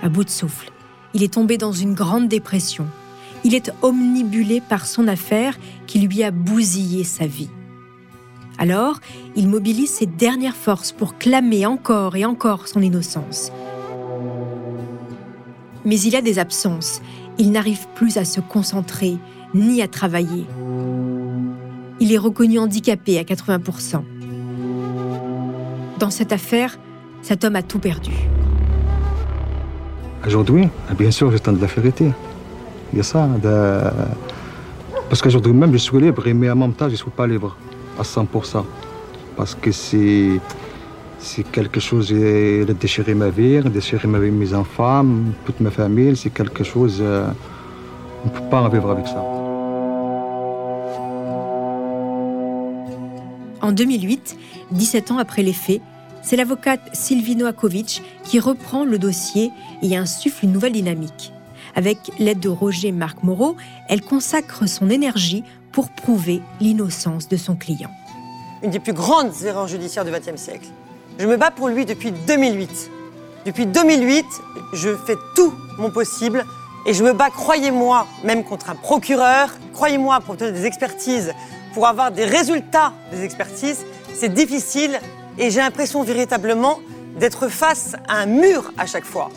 à bout de souffle. Il est tombé dans une grande dépression. Il est omnibulé par son affaire qui lui a bousillé sa vie. Alors, il mobilise ses dernières forces pour clamer encore et encore son innocence. Mais il a des absences. Il n'arrive plus à se concentrer ni à travailler. Il est reconnu handicapé à 80%. Dans cette affaire, cet homme a tout perdu. Aujourd'hui, bien sûr, j'attends de la vérité. Il y a ça. Parce qu'aujourd'hui même, je suis libre, mais en même temps, je ne suis pas libre à 100%. Parce que c'est, quelque chose, de déchirer ma vie, déchirer ma vie, mes enfants, toute ma famille. C'est quelque chose, euh, on ne peut pas en vivre avec ça. En 2008, 17 ans après les faits, c'est l'avocate Sylvie Noakovic qui reprend le dossier et insuffle une nouvelle dynamique. Avec l'aide de Roger Marc Moreau, elle consacre son énergie pour prouver l'innocence de son client. Une des plus grandes erreurs judiciaires du XXe siècle. Je me bats pour lui depuis 2008. Depuis 2008, je fais tout mon possible et je me bats, croyez-moi, même contre un procureur, croyez-moi, pour obtenir des expertises, pour avoir des résultats des expertises. C'est difficile et j'ai l'impression véritablement d'être face à un mur à chaque fois.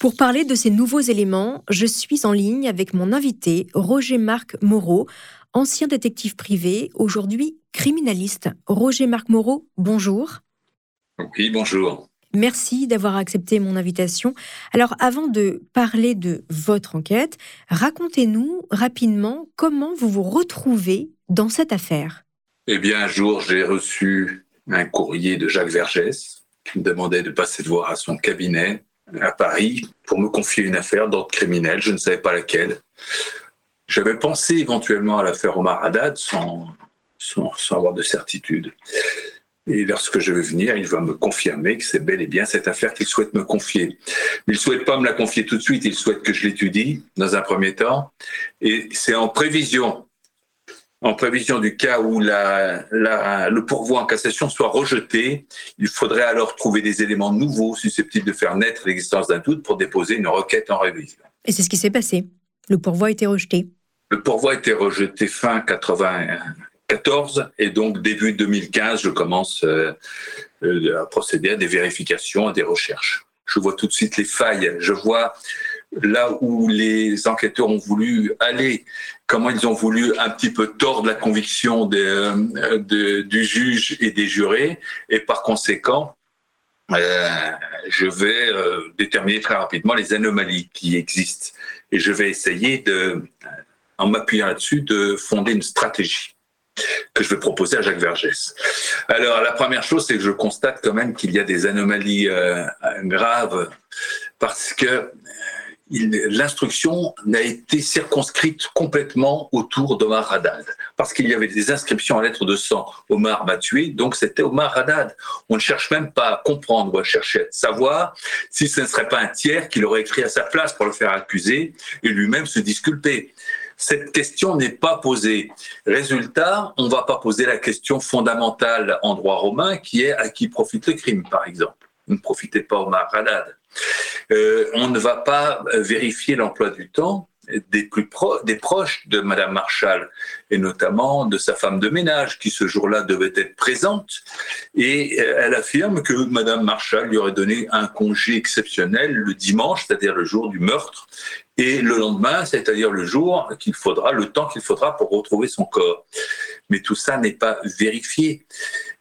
Pour parler de ces nouveaux éléments, je suis en ligne avec mon invité, Roger Marc Moreau, ancien détective privé, aujourd'hui criminaliste. Roger Marc Moreau, bonjour. Oui, bonjour. Merci d'avoir accepté mon invitation. Alors, avant de parler de votre enquête, racontez-nous rapidement comment vous vous retrouvez dans cette affaire. Eh bien, un jour, j'ai reçu un courrier de Jacques Vergès qui me demandait de passer de voir à son cabinet à Paris pour me confier une affaire d'ordre criminel. Je ne savais pas laquelle. J'avais pensé éventuellement à l'affaire Omar Haddad sans, sans, sans avoir de certitude. Et lorsque je vais venir, il va me confirmer que c'est bel et bien cette affaire qu'il souhaite me confier. Il ne souhaite pas me la confier tout de suite, il souhaite que je l'étudie dans un premier temps. Et c'est en prévision, en prévision du cas où la, la, le pourvoi en cassation soit rejeté, il faudrait alors trouver des éléments nouveaux susceptibles de faire naître l'existence d'un doute pour déposer une requête en révision. Et c'est ce qui s'est passé. Le pourvoi a été rejeté. Le pourvoi a été rejeté fin 81 14 et donc début 2015, je commence euh, euh, à procéder à des vérifications, à des recherches. Je vois tout de suite les failles, je vois là où les enquêteurs ont voulu aller, comment ils ont voulu un petit peu tordre la conviction euh, du juge et des jurés, et par conséquent, je vais déterminer très rapidement les anomalies qui existent, et je vais essayer de, en m'appuyant là-dessus, de fonder une stratégie que je vais proposer à Jacques Vergès. Alors, la première chose, c'est que je constate quand même qu'il y a des anomalies euh, graves parce que euh, l'instruction n'a été circonscrite complètement autour d'Omar Haddad, parce qu'il y avait des inscriptions en lettres de sang. Omar m'a tué, donc c'était Omar Haddad. On ne cherche même pas à comprendre ou à chercher à savoir si ce ne serait pas un tiers qui l'aurait écrit à sa place pour le faire accuser et lui-même se disculper cette question n'est pas posée. Résultat, on ne va pas poser la question fondamentale en droit romain qui est à qui profite le crime, par exemple. Ne profitez pas au Haddad. Euh, on ne va pas vérifier l'emploi du temps des plus proches de Madame Marshall et notamment de sa femme de ménage qui ce jour-là devait être présente et euh, elle affirme que Madame Marshall lui aurait donné un congé exceptionnel le dimanche, c'est-à-dire le jour du meurtre et le lendemain, c'est-à-dire le jour qu'il faudra, le temps qu'il faudra pour retrouver son corps. Mais tout ça n'est pas vérifié.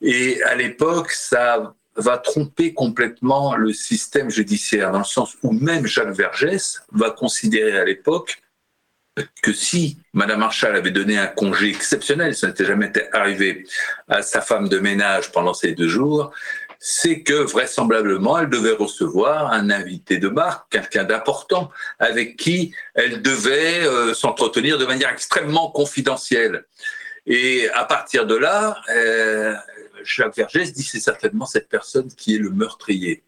Et à l'époque, ça va tromper complètement le système judiciaire, dans le sens où même Jacques Vergès va considérer à l'époque que si Madame Marshall avait donné un congé exceptionnel, ça n'était jamais arrivé à sa femme de ménage pendant ces deux jours, c'est que vraisemblablement, elle devait recevoir un invité de marque, quelqu'un d'important, avec qui elle devait euh, s'entretenir de manière extrêmement confidentielle. Et à partir de là, euh, Jacques Vergès dit c'est certainement cette personne qui est le meurtrier.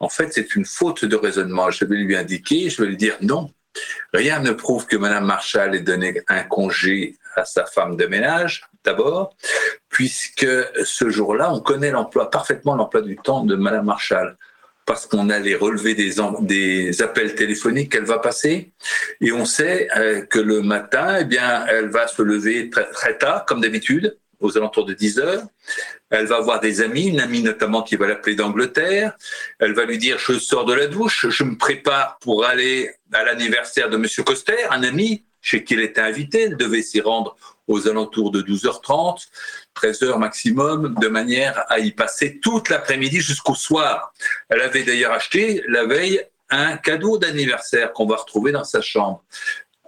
En fait, c'est une faute de raisonnement. Je vais lui indiquer, je vais lui dire non. Rien ne prouve que Madame Marshall ait donné un congé à sa femme de ménage, d'abord, puisque ce jour-là, on connaît l'emploi, parfaitement l'emploi du temps de Madame Marshall parce qu'on a les relevés des, des appels téléphoniques qu'elle va passer, et on sait euh, que le matin, eh bien, elle va se lever très, très tard, comme d'habitude, aux alentours de 10 heures. Elle va avoir des amis, une amie notamment qui va l'appeler d'Angleterre. Elle va lui dire, je sors de la douche, je me prépare pour aller à l'anniversaire de Monsieur Coster, un ami chez qui elle était invitée. Elle devait s'y rendre aux alentours de 12h30, 13h maximum, de manière à y passer toute l'après-midi jusqu'au soir. Elle avait d'ailleurs acheté la veille un cadeau d'anniversaire qu'on va retrouver dans sa chambre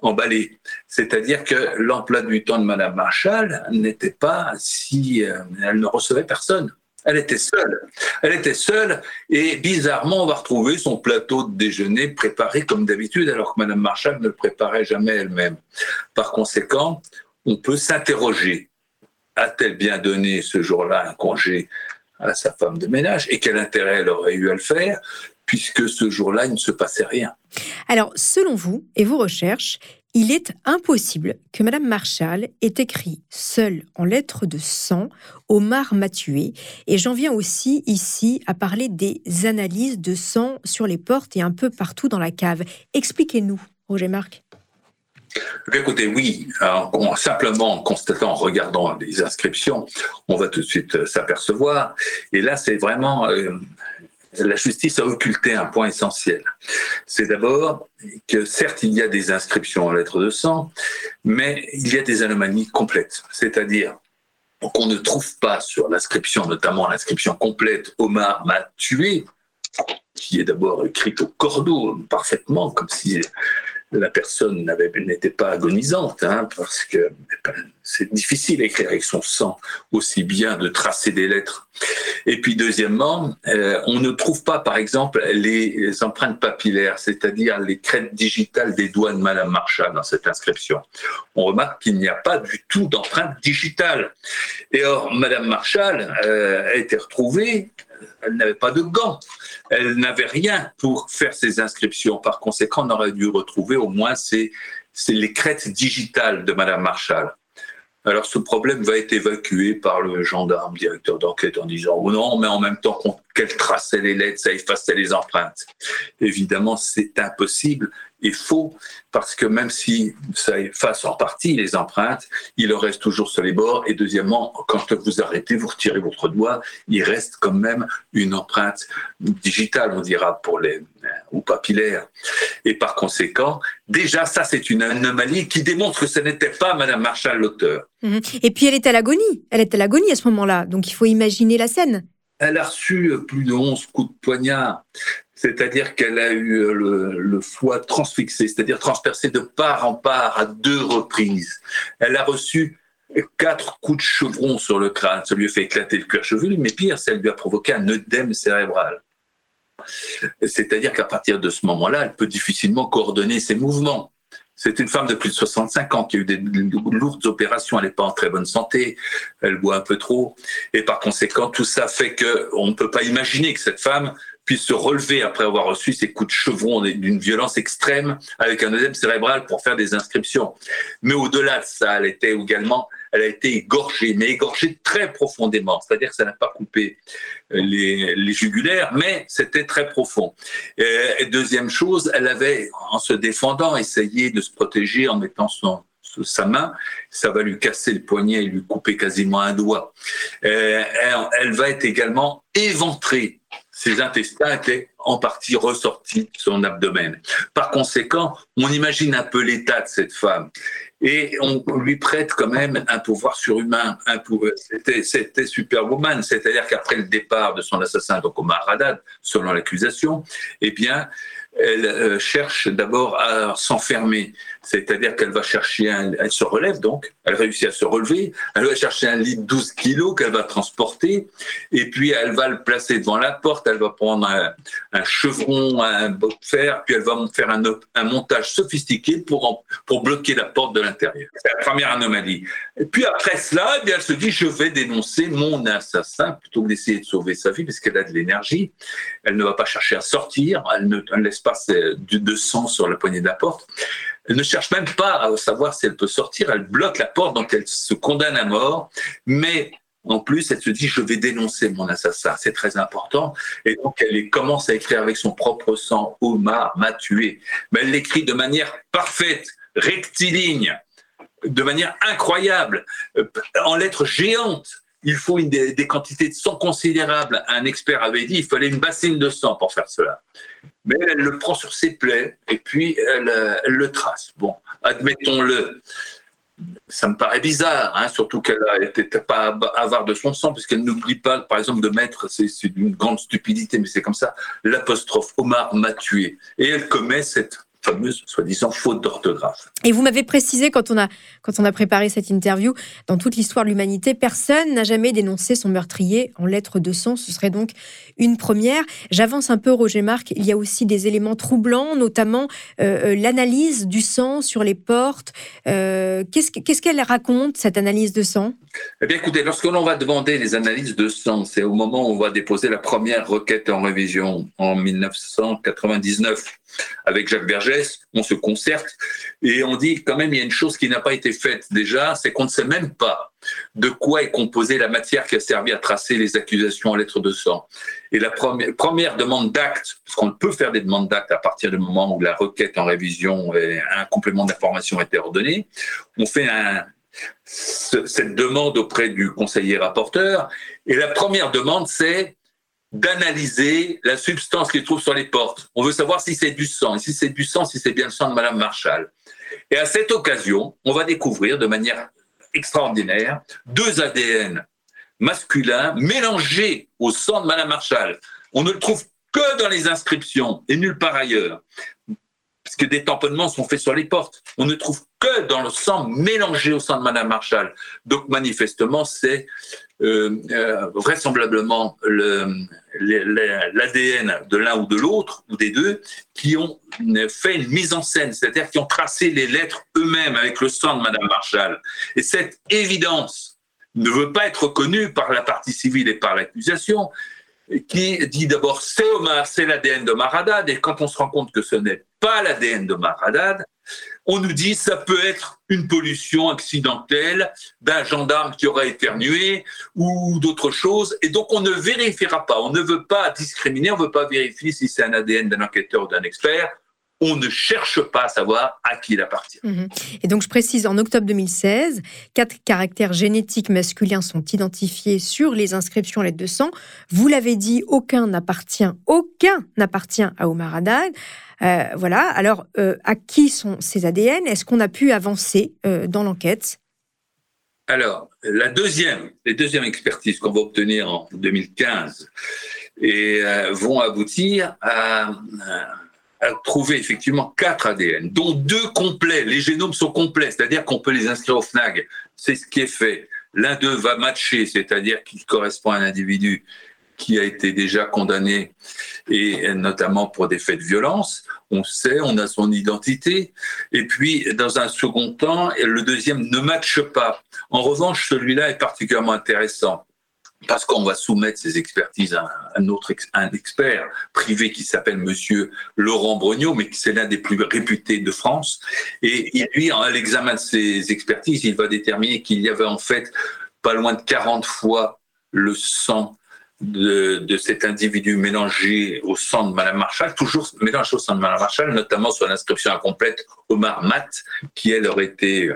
emballé. C'est-à-dire que l'emploi du temps de Madame Marshall n'était pas si... Euh, elle ne recevait personne. Elle était seule. Elle était seule et bizarrement, on va retrouver son plateau de déjeuner préparé comme d'habitude, alors que Madame Marshall ne le préparait jamais elle-même. Par conséquent, on peut s'interroger. A-t-elle bien donné ce jour-là un congé à sa femme de ménage et quel intérêt elle aurait eu à le faire puisque ce jour-là, il ne se passait rien? Alors, selon vous et vos recherches, il est impossible que Madame Marshall ait écrit seule en lettres de sang Omar m'a tué. Et j'en viens aussi ici à parler des analyses de sang sur les portes et un peu partout dans la cave. Expliquez-nous, Roger Marc. Écoutez, oui, simplement en constatant, en regardant les inscriptions, on va tout de suite euh, s'apercevoir. Et là, c'est vraiment euh, la justice a occulté un point essentiel. C'est d'abord que certes, il y a des inscriptions en lettres de sang, mais il y a des anomalies complètes. C'est-à-dire, qu'on ne trouve pas sur l'inscription, notamment l'inscription complète Omar m'a tué, qui est d'abord écrite au cordeau parfaitement, comme si la personne n'était pas agonisante, hein, parce que c'est difficile d'écrire avec son sang aussi bien de tracer des lettres. Et puis deuxièmement, euh, on ne trouve pas par exemple les empreintes papillaires, c'est-à-dire les crêtes digitales des doigts de Madame Marshall dans cette inscription. On remarque qu'il n'y a pas du tout d'empreinte digitale. Et or, Madame Marshall euh, a été retrouvée, elle n'avait pas de gants. Elle n'avait rien pour faire ses inscriptions. Par conséquent, on aurait dû retrouver au moins ces, les crêtes digitales de Madame Marshall. Alors ce problème va être évacué par le gendarme, directeur d'enquête, en disant oh non, mais en même temps qu'elle traçait les lettres, ça effaçait les empreintes. Évidemment, c'est impossible et faux, parce que même si ça efface en partie les empreintes, il en reste toujours sur les bords. Et deuxièmement, quand vous arrêtez, vous retirez votre doigt, il reste quand même une empreinte digitale, on dira, pour les ou papillaire. Et par conséquent, déjà, ça, c'est une anomalie qui démontre que ce n'était pas Madame Marshall l'auteur. Mhm. Et puis, elle est à l'agonie. Elle est à l'agonie à ce moment-là. Donc, il faut imaginer la scène. Elle a reçu plus de 11 coups de poignard. C'est-à-dire qu'elle a eu le, foie transfixé, c'est-à-dire transpercé de part en part à deux reprises. Elle a reçu quatre coups de chevron sur le crâne. Ça lui a fait éclater le cuir chevelu, mais pire, ça lui a provoqué un œdème cérébral. C'est-à-dire qu'à partir de ce moment-là, elle peut difficilement coordonner ses mouvements. C'est une femme de plus de 65 ans qui a eu des lourdes opérations. Elle n'est pas en très bonne santé. Elle boit un peu trop. Et par conséquent, tout ça fait qu'on ne peut pas imaginer que cette femme puisse se relever après avoir reçu ces coups de chevron d'une violence extrême avec un œdème cérébral pour faire des inscriptions. Mais au-delà de ça, elle était également, elle a été égorgée, mais égorgée très profondément. C'est-à-dire que ça n'a pas coupé euh, les, jugulaires, mais c'était très profond. Et deuxième chose, elle avait, en se défendant, essayé de se protéger en mettant son, sa main, ça va lui casser le poignet et lui couper quasiment un doigt. Euh, elle, va être également éventrée ses intestins étaient en partie ressortis de son abdomen. Par conséquent, on imagine un peu l'état de cette femme. Et on lui prête quand même un pouvoir surhumain. C'était, Superwoman, c'est-à-dire qu'après le départ de son assassin, donc Omar Haddad, selon l'accusation, eh bien, elle euh, cherche d'abord à s'enfermer, c'est-à-dire qu'elle va chercher un, elle se relève donc, elle réussit à se relever, elle va chercher un lit de 12 kilos qu'elle va transporter, et puis elle va le placer devant la porte, elle va prendre un, chevron, un bout de fer, puis elle va faire un, montage sophistiqué pour, bloquer la porte de l'intérieur. C'est la première anomalie. Et puis après cela, eh bien, elle se dit, je vais dénoncer mon assassin plutôt que d'essayer de sauver sa vie, parce qu'elle a de l'énergie, elle ne va pas chercher à sortir, elle ne laisse pas de sang sur la poignée de la porte. Elle ne cherche même pas à savoir si elle peut sortir. Elle bloque la porte, donc elle se condamne à mort. Mais en plus, elle se dit je vais dénoncer mon assassin. C'est très important. Et donc elle commence à écrire avec son propre sang. Omar m'a tué. Mais elle l'écrit de manière parfaite, rectiligne, de manière incroyable, en lettres géantes il faut des, quantités de sang considérables. Un expert avait dit il fallait une bassine de sang pour faire cela. Mais elle le prend sur ses plaies et puis elle, le trace. Bon, admettons-le. Ça me paraît bizarre, hein, surtout qu'elle n'était pas avare de son sang, puisqu'elle n'oublie pas, par exemple, de mettre, c'est une grande stupidité, mais c'est comme ça, l'apostrophe Omar m'a tué. Et elle commet cette fameuse soi-disant faute d'orthographe. Et vous m'avez précisé quand on, a, quand on a préparé cette interview, dans toute l'histoire de l'humanité, personne n'a jamais dénoncé son meurtrier en lettres de sang. Ce serait donc une première. J'avance un peu, Roger Marc. Il y a aussi des éléments troublants, notamment euh, euh, l'analyse du sang sur les portes. Euh, qu'est-ce qu'elle raconte, cette analyse de sang? Eh bien, écoutez, lorsque l'on va demander les analyses de sang, c'est au moment où on va déposer la première requête en révision en 1999 avec Jacques Vergès, on se concerte et on dit quand même il y a une chose qui n'a pas été faite déjà, c'est qu'on ne sait même pas de quoi est composée la matière qui a servi à tracer les accusations en lettres de sang. Et la première, demande d'acte, parce qu'on peut faire des demandes d'acte à partir du moment où la requête en révision et un complément d'information a été ordonné, on fait un, cette demande auprès du conseiller rapporteur. Et la première demande, c'est d'analyser la substance qu'il trouve sur les portes. On veut savoir si c'est du sang, et si c'est du sang, si c'est bien le sang de Madame Marshall. Et à cette occasion, on va découvrir de manière extraordinaire, deux ADN masculins mélangés au sang de Madame Marshall. On ne le trouve que dans les inscriptions et nulle part ailleurs. Parce que des tamponnements sont faits sur les portes. On ne trouve que dans le sang mélangé au sang de Madame Marshall. Donc manifestement, c'est vraisemblablement l'ADN de l'un ou de l'autre, ou des deux, qui ont fait une mise en scène, c'est-à-dire qui ont tracé les lettres eux-mêmes avec le sang de Madame Marshall. Et cette évidence ne veut pas être reconnue par la partie civile et par l'accusation, qui dit d'abord c'est l'ADN de Haddad, et quand on se rend compte que ce n'est pas l'ADN de Haddad, on nous dit ça peut être une pollution accidentelle d'un gendarme qui aurait éternué ou d'autres choses, et donc on ne vérifiera pas, on ne veut pas discriminer, on ne veut pas vérifier si c'est un ADN d'un enquêteur ou d'un expert, on ne cherche pas à savoir à qui il appartient. Mhm. Et donc je précise, en octobre 2016, quatre caractères génétiques masculins sont identifiés sur les inscriptions lettres de sang. Vous l'avez dit, aucun n'appartient, aucun n'appartient à Omar Haddad. Euh, voilà. Alors, euh, à qui sont ces ADN Est-ce qu'on a pu avancer euh, dans l'enquête? Alors, la deuxième, les deuxièmes expertises qu'on va obtenir en 2015 et vont aboutir à a trouvé effectivement quatre ADN, dont deux complets. Les génomes sont complets, c'est-à-dire qu'on peut les inscrire au FNAG. C'est ce qui est fait. L'un d'eux va matcher, c'est-à-dire qu'il correspond à un individu qui a été déjà condamné, et notamment pour des faits de violence. On sait, on a son identité. Et puis, dans un second temps, le deuxième ne matche pas. En revanche, celui-là est particulièrement intéressant parce qu'on va soumettre ces expertises à un autre un expert privé qui s'appelle Monsieur Laurent Brognaud, mais qui c'est l'un des plus réputés de France. Et lui, à l'examen de ces expertises, il va déterminer qu'il y avait en fait pas loin de 40 fois le sang de, de, cet individu mélangé au sang de Madame Marshall, toujours mélangé au sang de Madame Marshall, notamment sur l'inscription incomplète Omar Matt, qui elle aurait été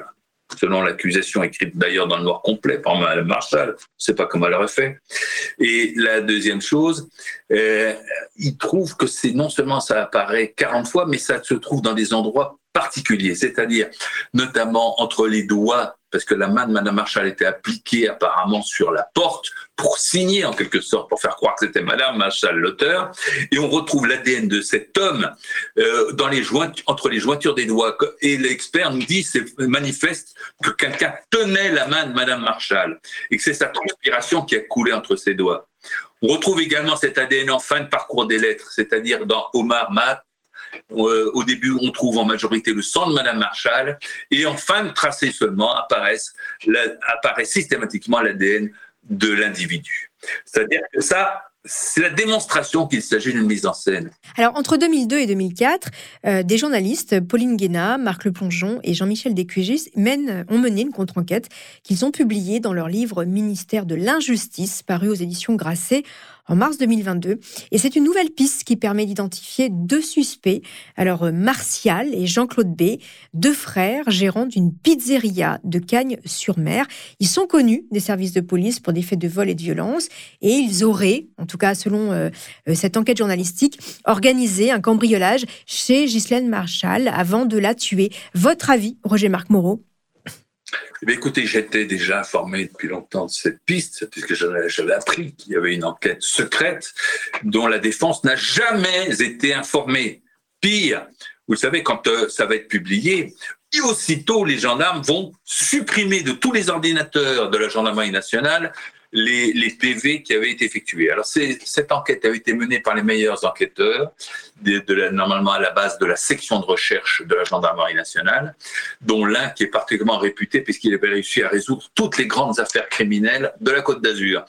selon l'accusation écrite d'ailleurs dans le noir complet par Mme Marshall. Je ne sais pas comment elle aurait fait. Et la deuxième chose, euh, il trouve que c'est non seulement ça apparaît 40 fois, mais ça se trouve dans des endroits particuliers, c'est-à-dire notamment entre les doigts parce que la main de Madame Marshall était appliquée apparemment sur la porte pour signer en quelque sorte, pour faire croire que c'était Madame Marshall l'auteur. Et on retrouve l'ADN de cet homme euh, dans les entre les jointures des doigts. Et l'expert nous dit, c'est manifeste que quelqu'un tenait la main de Madame Marshall et que c'est sa transpiration qui a coulé entre ses doigts. On retrouve également cet ADN en fin de parcours des lettres, c'est-à-dire dans Omar Matt, euh, au début, on trouve en majorité le sang de Madame Marshall, et en fin de tracé seulement apparaît systématiquement l'ADN de l'individu. C'est-à-dire que ça, c'est la démonstration qu'il s'agit d'une mise en scène. Alors, entre 2002 et 2004, euh, des journalistes, Pauline Guéna, Marc Le Plongeon et Jean-Michel Descugis, mènent, ont mené une contre-enquête qu'ils ont publiée dans leur livre Ministère de l'injustice, paru aux éditions Grasset en mars 2022. Et c'est une nouvelle piste qui permet d'identifier deux suspects, alors euh, Martial et Jean-Claude B, deux frères gérants d'une pizzeria de Cagnes-sur-Mer. Ils sont connus des services de police pour des faits de vol et de violence et ils auraient, en tout cas selon euh, euh, cette enquête journalistique, organisé un cambriolage chez Ghislaine Marshall avant de la tuer. Votre avis, Roger-Marc Moreau? Eh écoutez, j'étais déjà informé depuis longtemps de cette piste, puisque j'avais appris qu'il y avait une enquête secrète dont la défense n'a jamais été informée. Pire, vous savez, quand euh, ça va être publié, aussitôt les gendarmes vont supprimer de tous les ordinateurs de la gendarmerie nationale les, PV qui avaient été effectués. Alors, cette enquête avait été menée par les meilleurs enquêteurs, de, la, normalement à la base de la section de recherche de la gendarmerie nationale, dont l'un qui est particulièrement réputé puisqu'il avait réussi à résoudre toutes les grandes affaires criminelles de la Côte d'Azur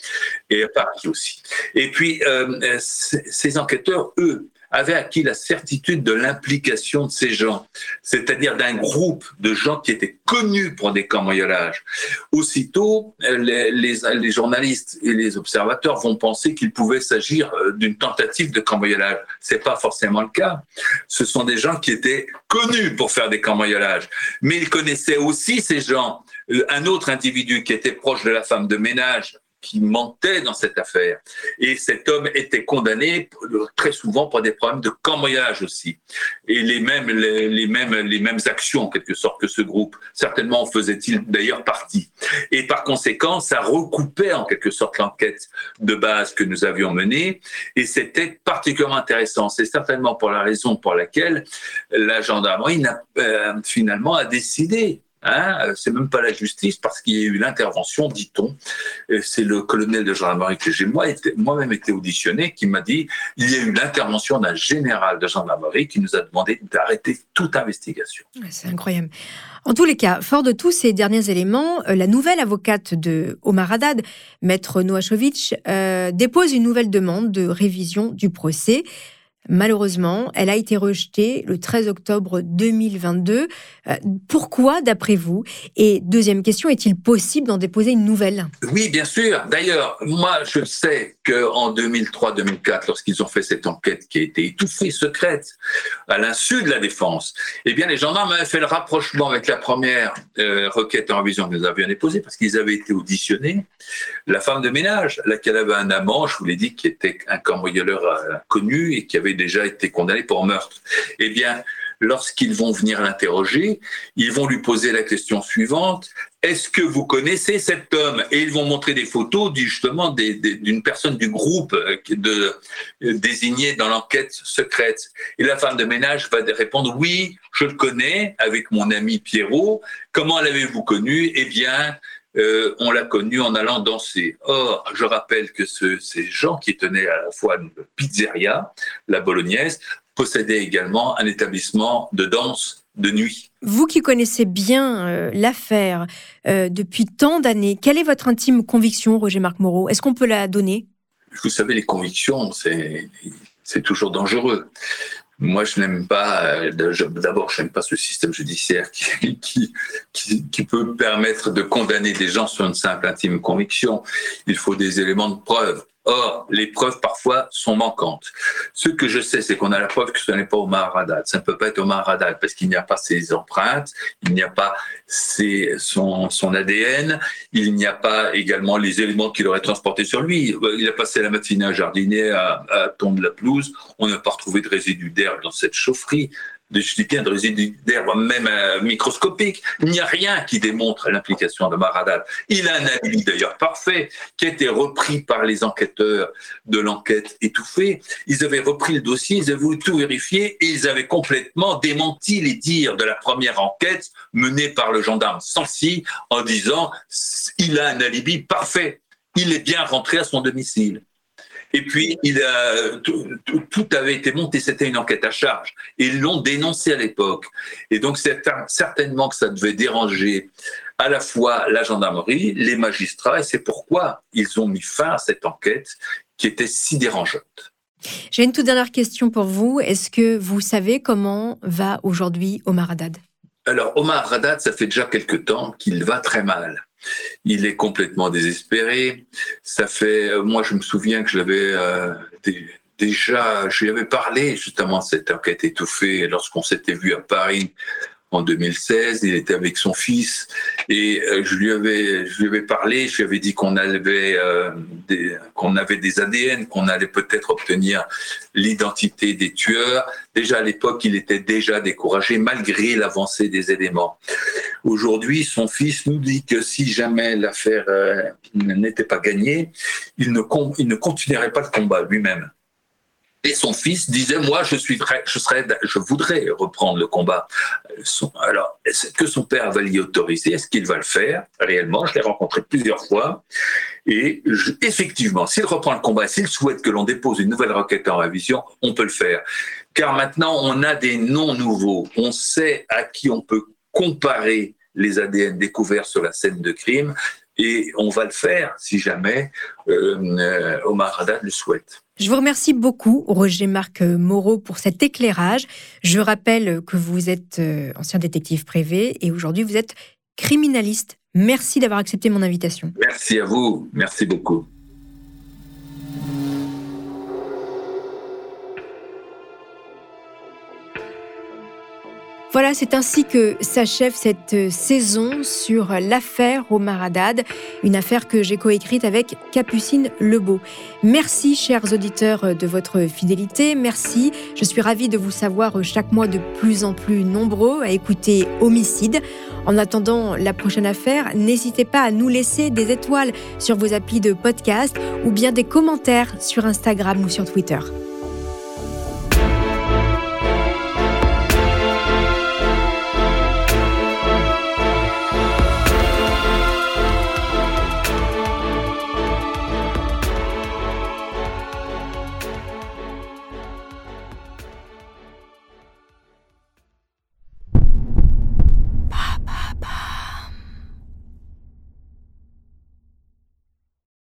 et à Paris aussi. Et puis, euh, ces enquêteurs, eux, avait acquis la certitude de l'implication de ces gens, c'est-à-dire d'un groupe de gens qui étaient connus pour des cambriolages. Aussitôt, les, les, journalistes et les observateurs vont penser qu'il pouvait s'agir euh, d'une tentative de cambriolage. C'est pas forcément le cas. Ce sont des gens qui étaient connus pour faire des cambriolages, mais ils connaissaient aussi ces gens. Euh, un autre individu qui était proche de la femme de ménage qui mentait dans cette affaire. Et cet homme était condamné très souvent pour des problèmes de cambriolage aussi. Et les mêmes, les, mêmes, les mêmes actions, en quelque sorte, que ce groupe. Certainement en faisait-il d'ailleurs partie. Et par conséquent, ça recoupait en quelque sorte l'enquête de base que nous avions menée. Et c'était particulièrement intéressant. C'est certainement pour la raison pour laquelle la gendarmerie euh, finalement a décidé Hein, c'est même pas la justice parce qu'il y a eu l'intervention, dit-on. C'est le colonel de gendarmerie que j'ai moi moi-même été auditionné qui m'a dit il y a eu l'intervention d'un général de gendarmerie qui nous a demandé d'arrêter toute investigation. C'est incroyable. En tous les cas, fort de tous ces derniers éléments, euh, la nouvelle avocate de Omar Haddad, maître Noachovic, euh, dépose une nouvelle demande de révision du procès. Malheureusement, elle a été rejetée le 13 octobre 2022. Euh, pourquoi, d'après vous? Et deuxième question, est-il possible d'en déposer une nouvelle? Oui, bien sûr. D'ailleurs, moi, je sais qu'en 2003-2004, lorsqu'ils ont fait cette enquête qui a été étouffée, secrète, à l'insu de la défense, eh bien, les gendarmes avaient fait le rapprochement avec la première euh, requête en révision que nous avions déposée, parce qu'ils avaient été auditionnés. La femme de ménage, laquelle avait un amant, je vous l'ai dit, qui était un cambrioleur euh, connu et qui avait déjà été condamné pour meurtre. Eh bien, lorsqu'ils vont venir l'interroger, ils vont lui poser la question suivante est-ce que vous connaissez cet homme? Et ils vont montrer des photos justement d'une personne du groupe euh, de, euh, désignée dans l'enquête secrète. Et la femme de ménage va répondre oui, je le connais avec mon ami Pierrot. Comment l'avez-vous connu? Eh bien, euh, on l'a connu en allant danser. Or, je rappelle que ces gens qui tenaient à la fois une pizzeria, la bolognaise, possédaient également un établissement de danse de nuit. Vous qui connaissez bien euh, l'affaire euh, depuis tant d'années, quelle est votre intime conviction, Roger-Marc Moreau? Est-ce qu'on peut la donner? Vous savez, les convictions, c'est toujours dangereux. Moi, je n'aime pas, euh, d'abord, je n'aime pas ce système judiciaire qui, qui, qui, peut permettre de condamner des gens sur une simple intime conviction. Il faut des éléments de preuve. Or, les preuves parfois sont manquantes. Ce que je sais, c'est qu'on a la preuve que ce n'est pas Omar Haddad. Ça ne peut pas être Omar Haddad parce qu'il n'y a pas ses empreintes, il n'y a pas son ADN, il n'y a pas également les éléments qu'il aurait transportés sur lui. Il a passé la matinée à jardiner, à, à tondre la pelouse. On n'a pas retrouvé de résidus d'herbe dans cette chaufferie de, bien de résidus d'herbe, même euh, microscopiques. Il n'y a rien qui démontre l'implication de Maradad. Il a un alibi d'ailleurs parfait qui a été repris par les enquêteurs de l'enquête étouffée. Ils avaient repris le dossier, ils avaient tout vérifier et ils avaient complètement démenti les dires de la première enquête menée par le gendarme Sancy en disant il a un alibi parfait. Il est bien rentré à son domicile. Et puis, il a, tout, avait été monté, c'était une enquête à charge. Et ils l'ont dénoncé à l'époque. Et donc, c'est certainement que ça devait déranger à la fois la gendarmerie, les magistrats, et c'est pourquoi ils ont mis fin à cette enquête qui était si dérangeante. J'ai une toute dernière question pour vous. Est-ce que vous savez comment va aujourd'hui Omar Haddad? Alors, Omar Haddad, ça fait déjà quelque temps qu'il va très mal. Il est complètement désespéré. Ça fait, euh, moi, je me souviens que je l'avais euh, déjà, je lui avais parlé justement de cette enquête étouffée lorsqu'on s'était vu à Paris en 2016. Il était avec son fils et euh, je lui avais, je lui avais parlé. Je lui avais dit qu'on avait qu'on avait des ADN, qu'on allait peut-être obtenir l'identité des tueurs. Déjà à l'époque, il était déjà découragé malgré l'avancée des éléments. Aujourd'hui, son fils nous dit que si jamais l'affaire euh, n'était pas gagnée, il ne, il continuerait pas le combat lui-même. Et son fils disait, moi, je suis je serais, je voudrais reprendre le combat. alors, est-ce que son père va l'y autoriser? Est-ce qu'il va le faire? Réellement Je l'ai rencontré plusieurs fois. Et effectivement, s'il reprend le combat, s'il souhaite que l'on dépose une nouvelle requête en révision, on peut le faire. Car maintenant, on a des noms nouveaux. On sait à qui on peut comparer les ADN découverts sur la scène de crime. Et on va le faire si jamais euh, euh Omar Haddad le souhaite. Je vous remercie beaucoup, Roger-Marc Moreau, pour cet éclairage. Je rappelle que vous êtes euh, ancien détective privé et aujourd'hui vous êtes criminaliste. Merci d'avoir accepté mon invitation. Merci à vous. Merci beaucoup. Voilà, c'est ainsi que s'achève cette saison sur l'affaire Omar Haddad, une affaire que j'ai coécrite avec Capucine Lebeau. Merci, chers auditeurs, de votre fidélité. Merci. Je suis ravie de vous savoir chaque mois de plus en plus nombreux à écouter Homicide. En attendant la prochaine affaire, n'hésitez pas à nous laisser des étoiles sur vos applis de podcast ou bien des commentaires sur Instagram ou sur Twitter.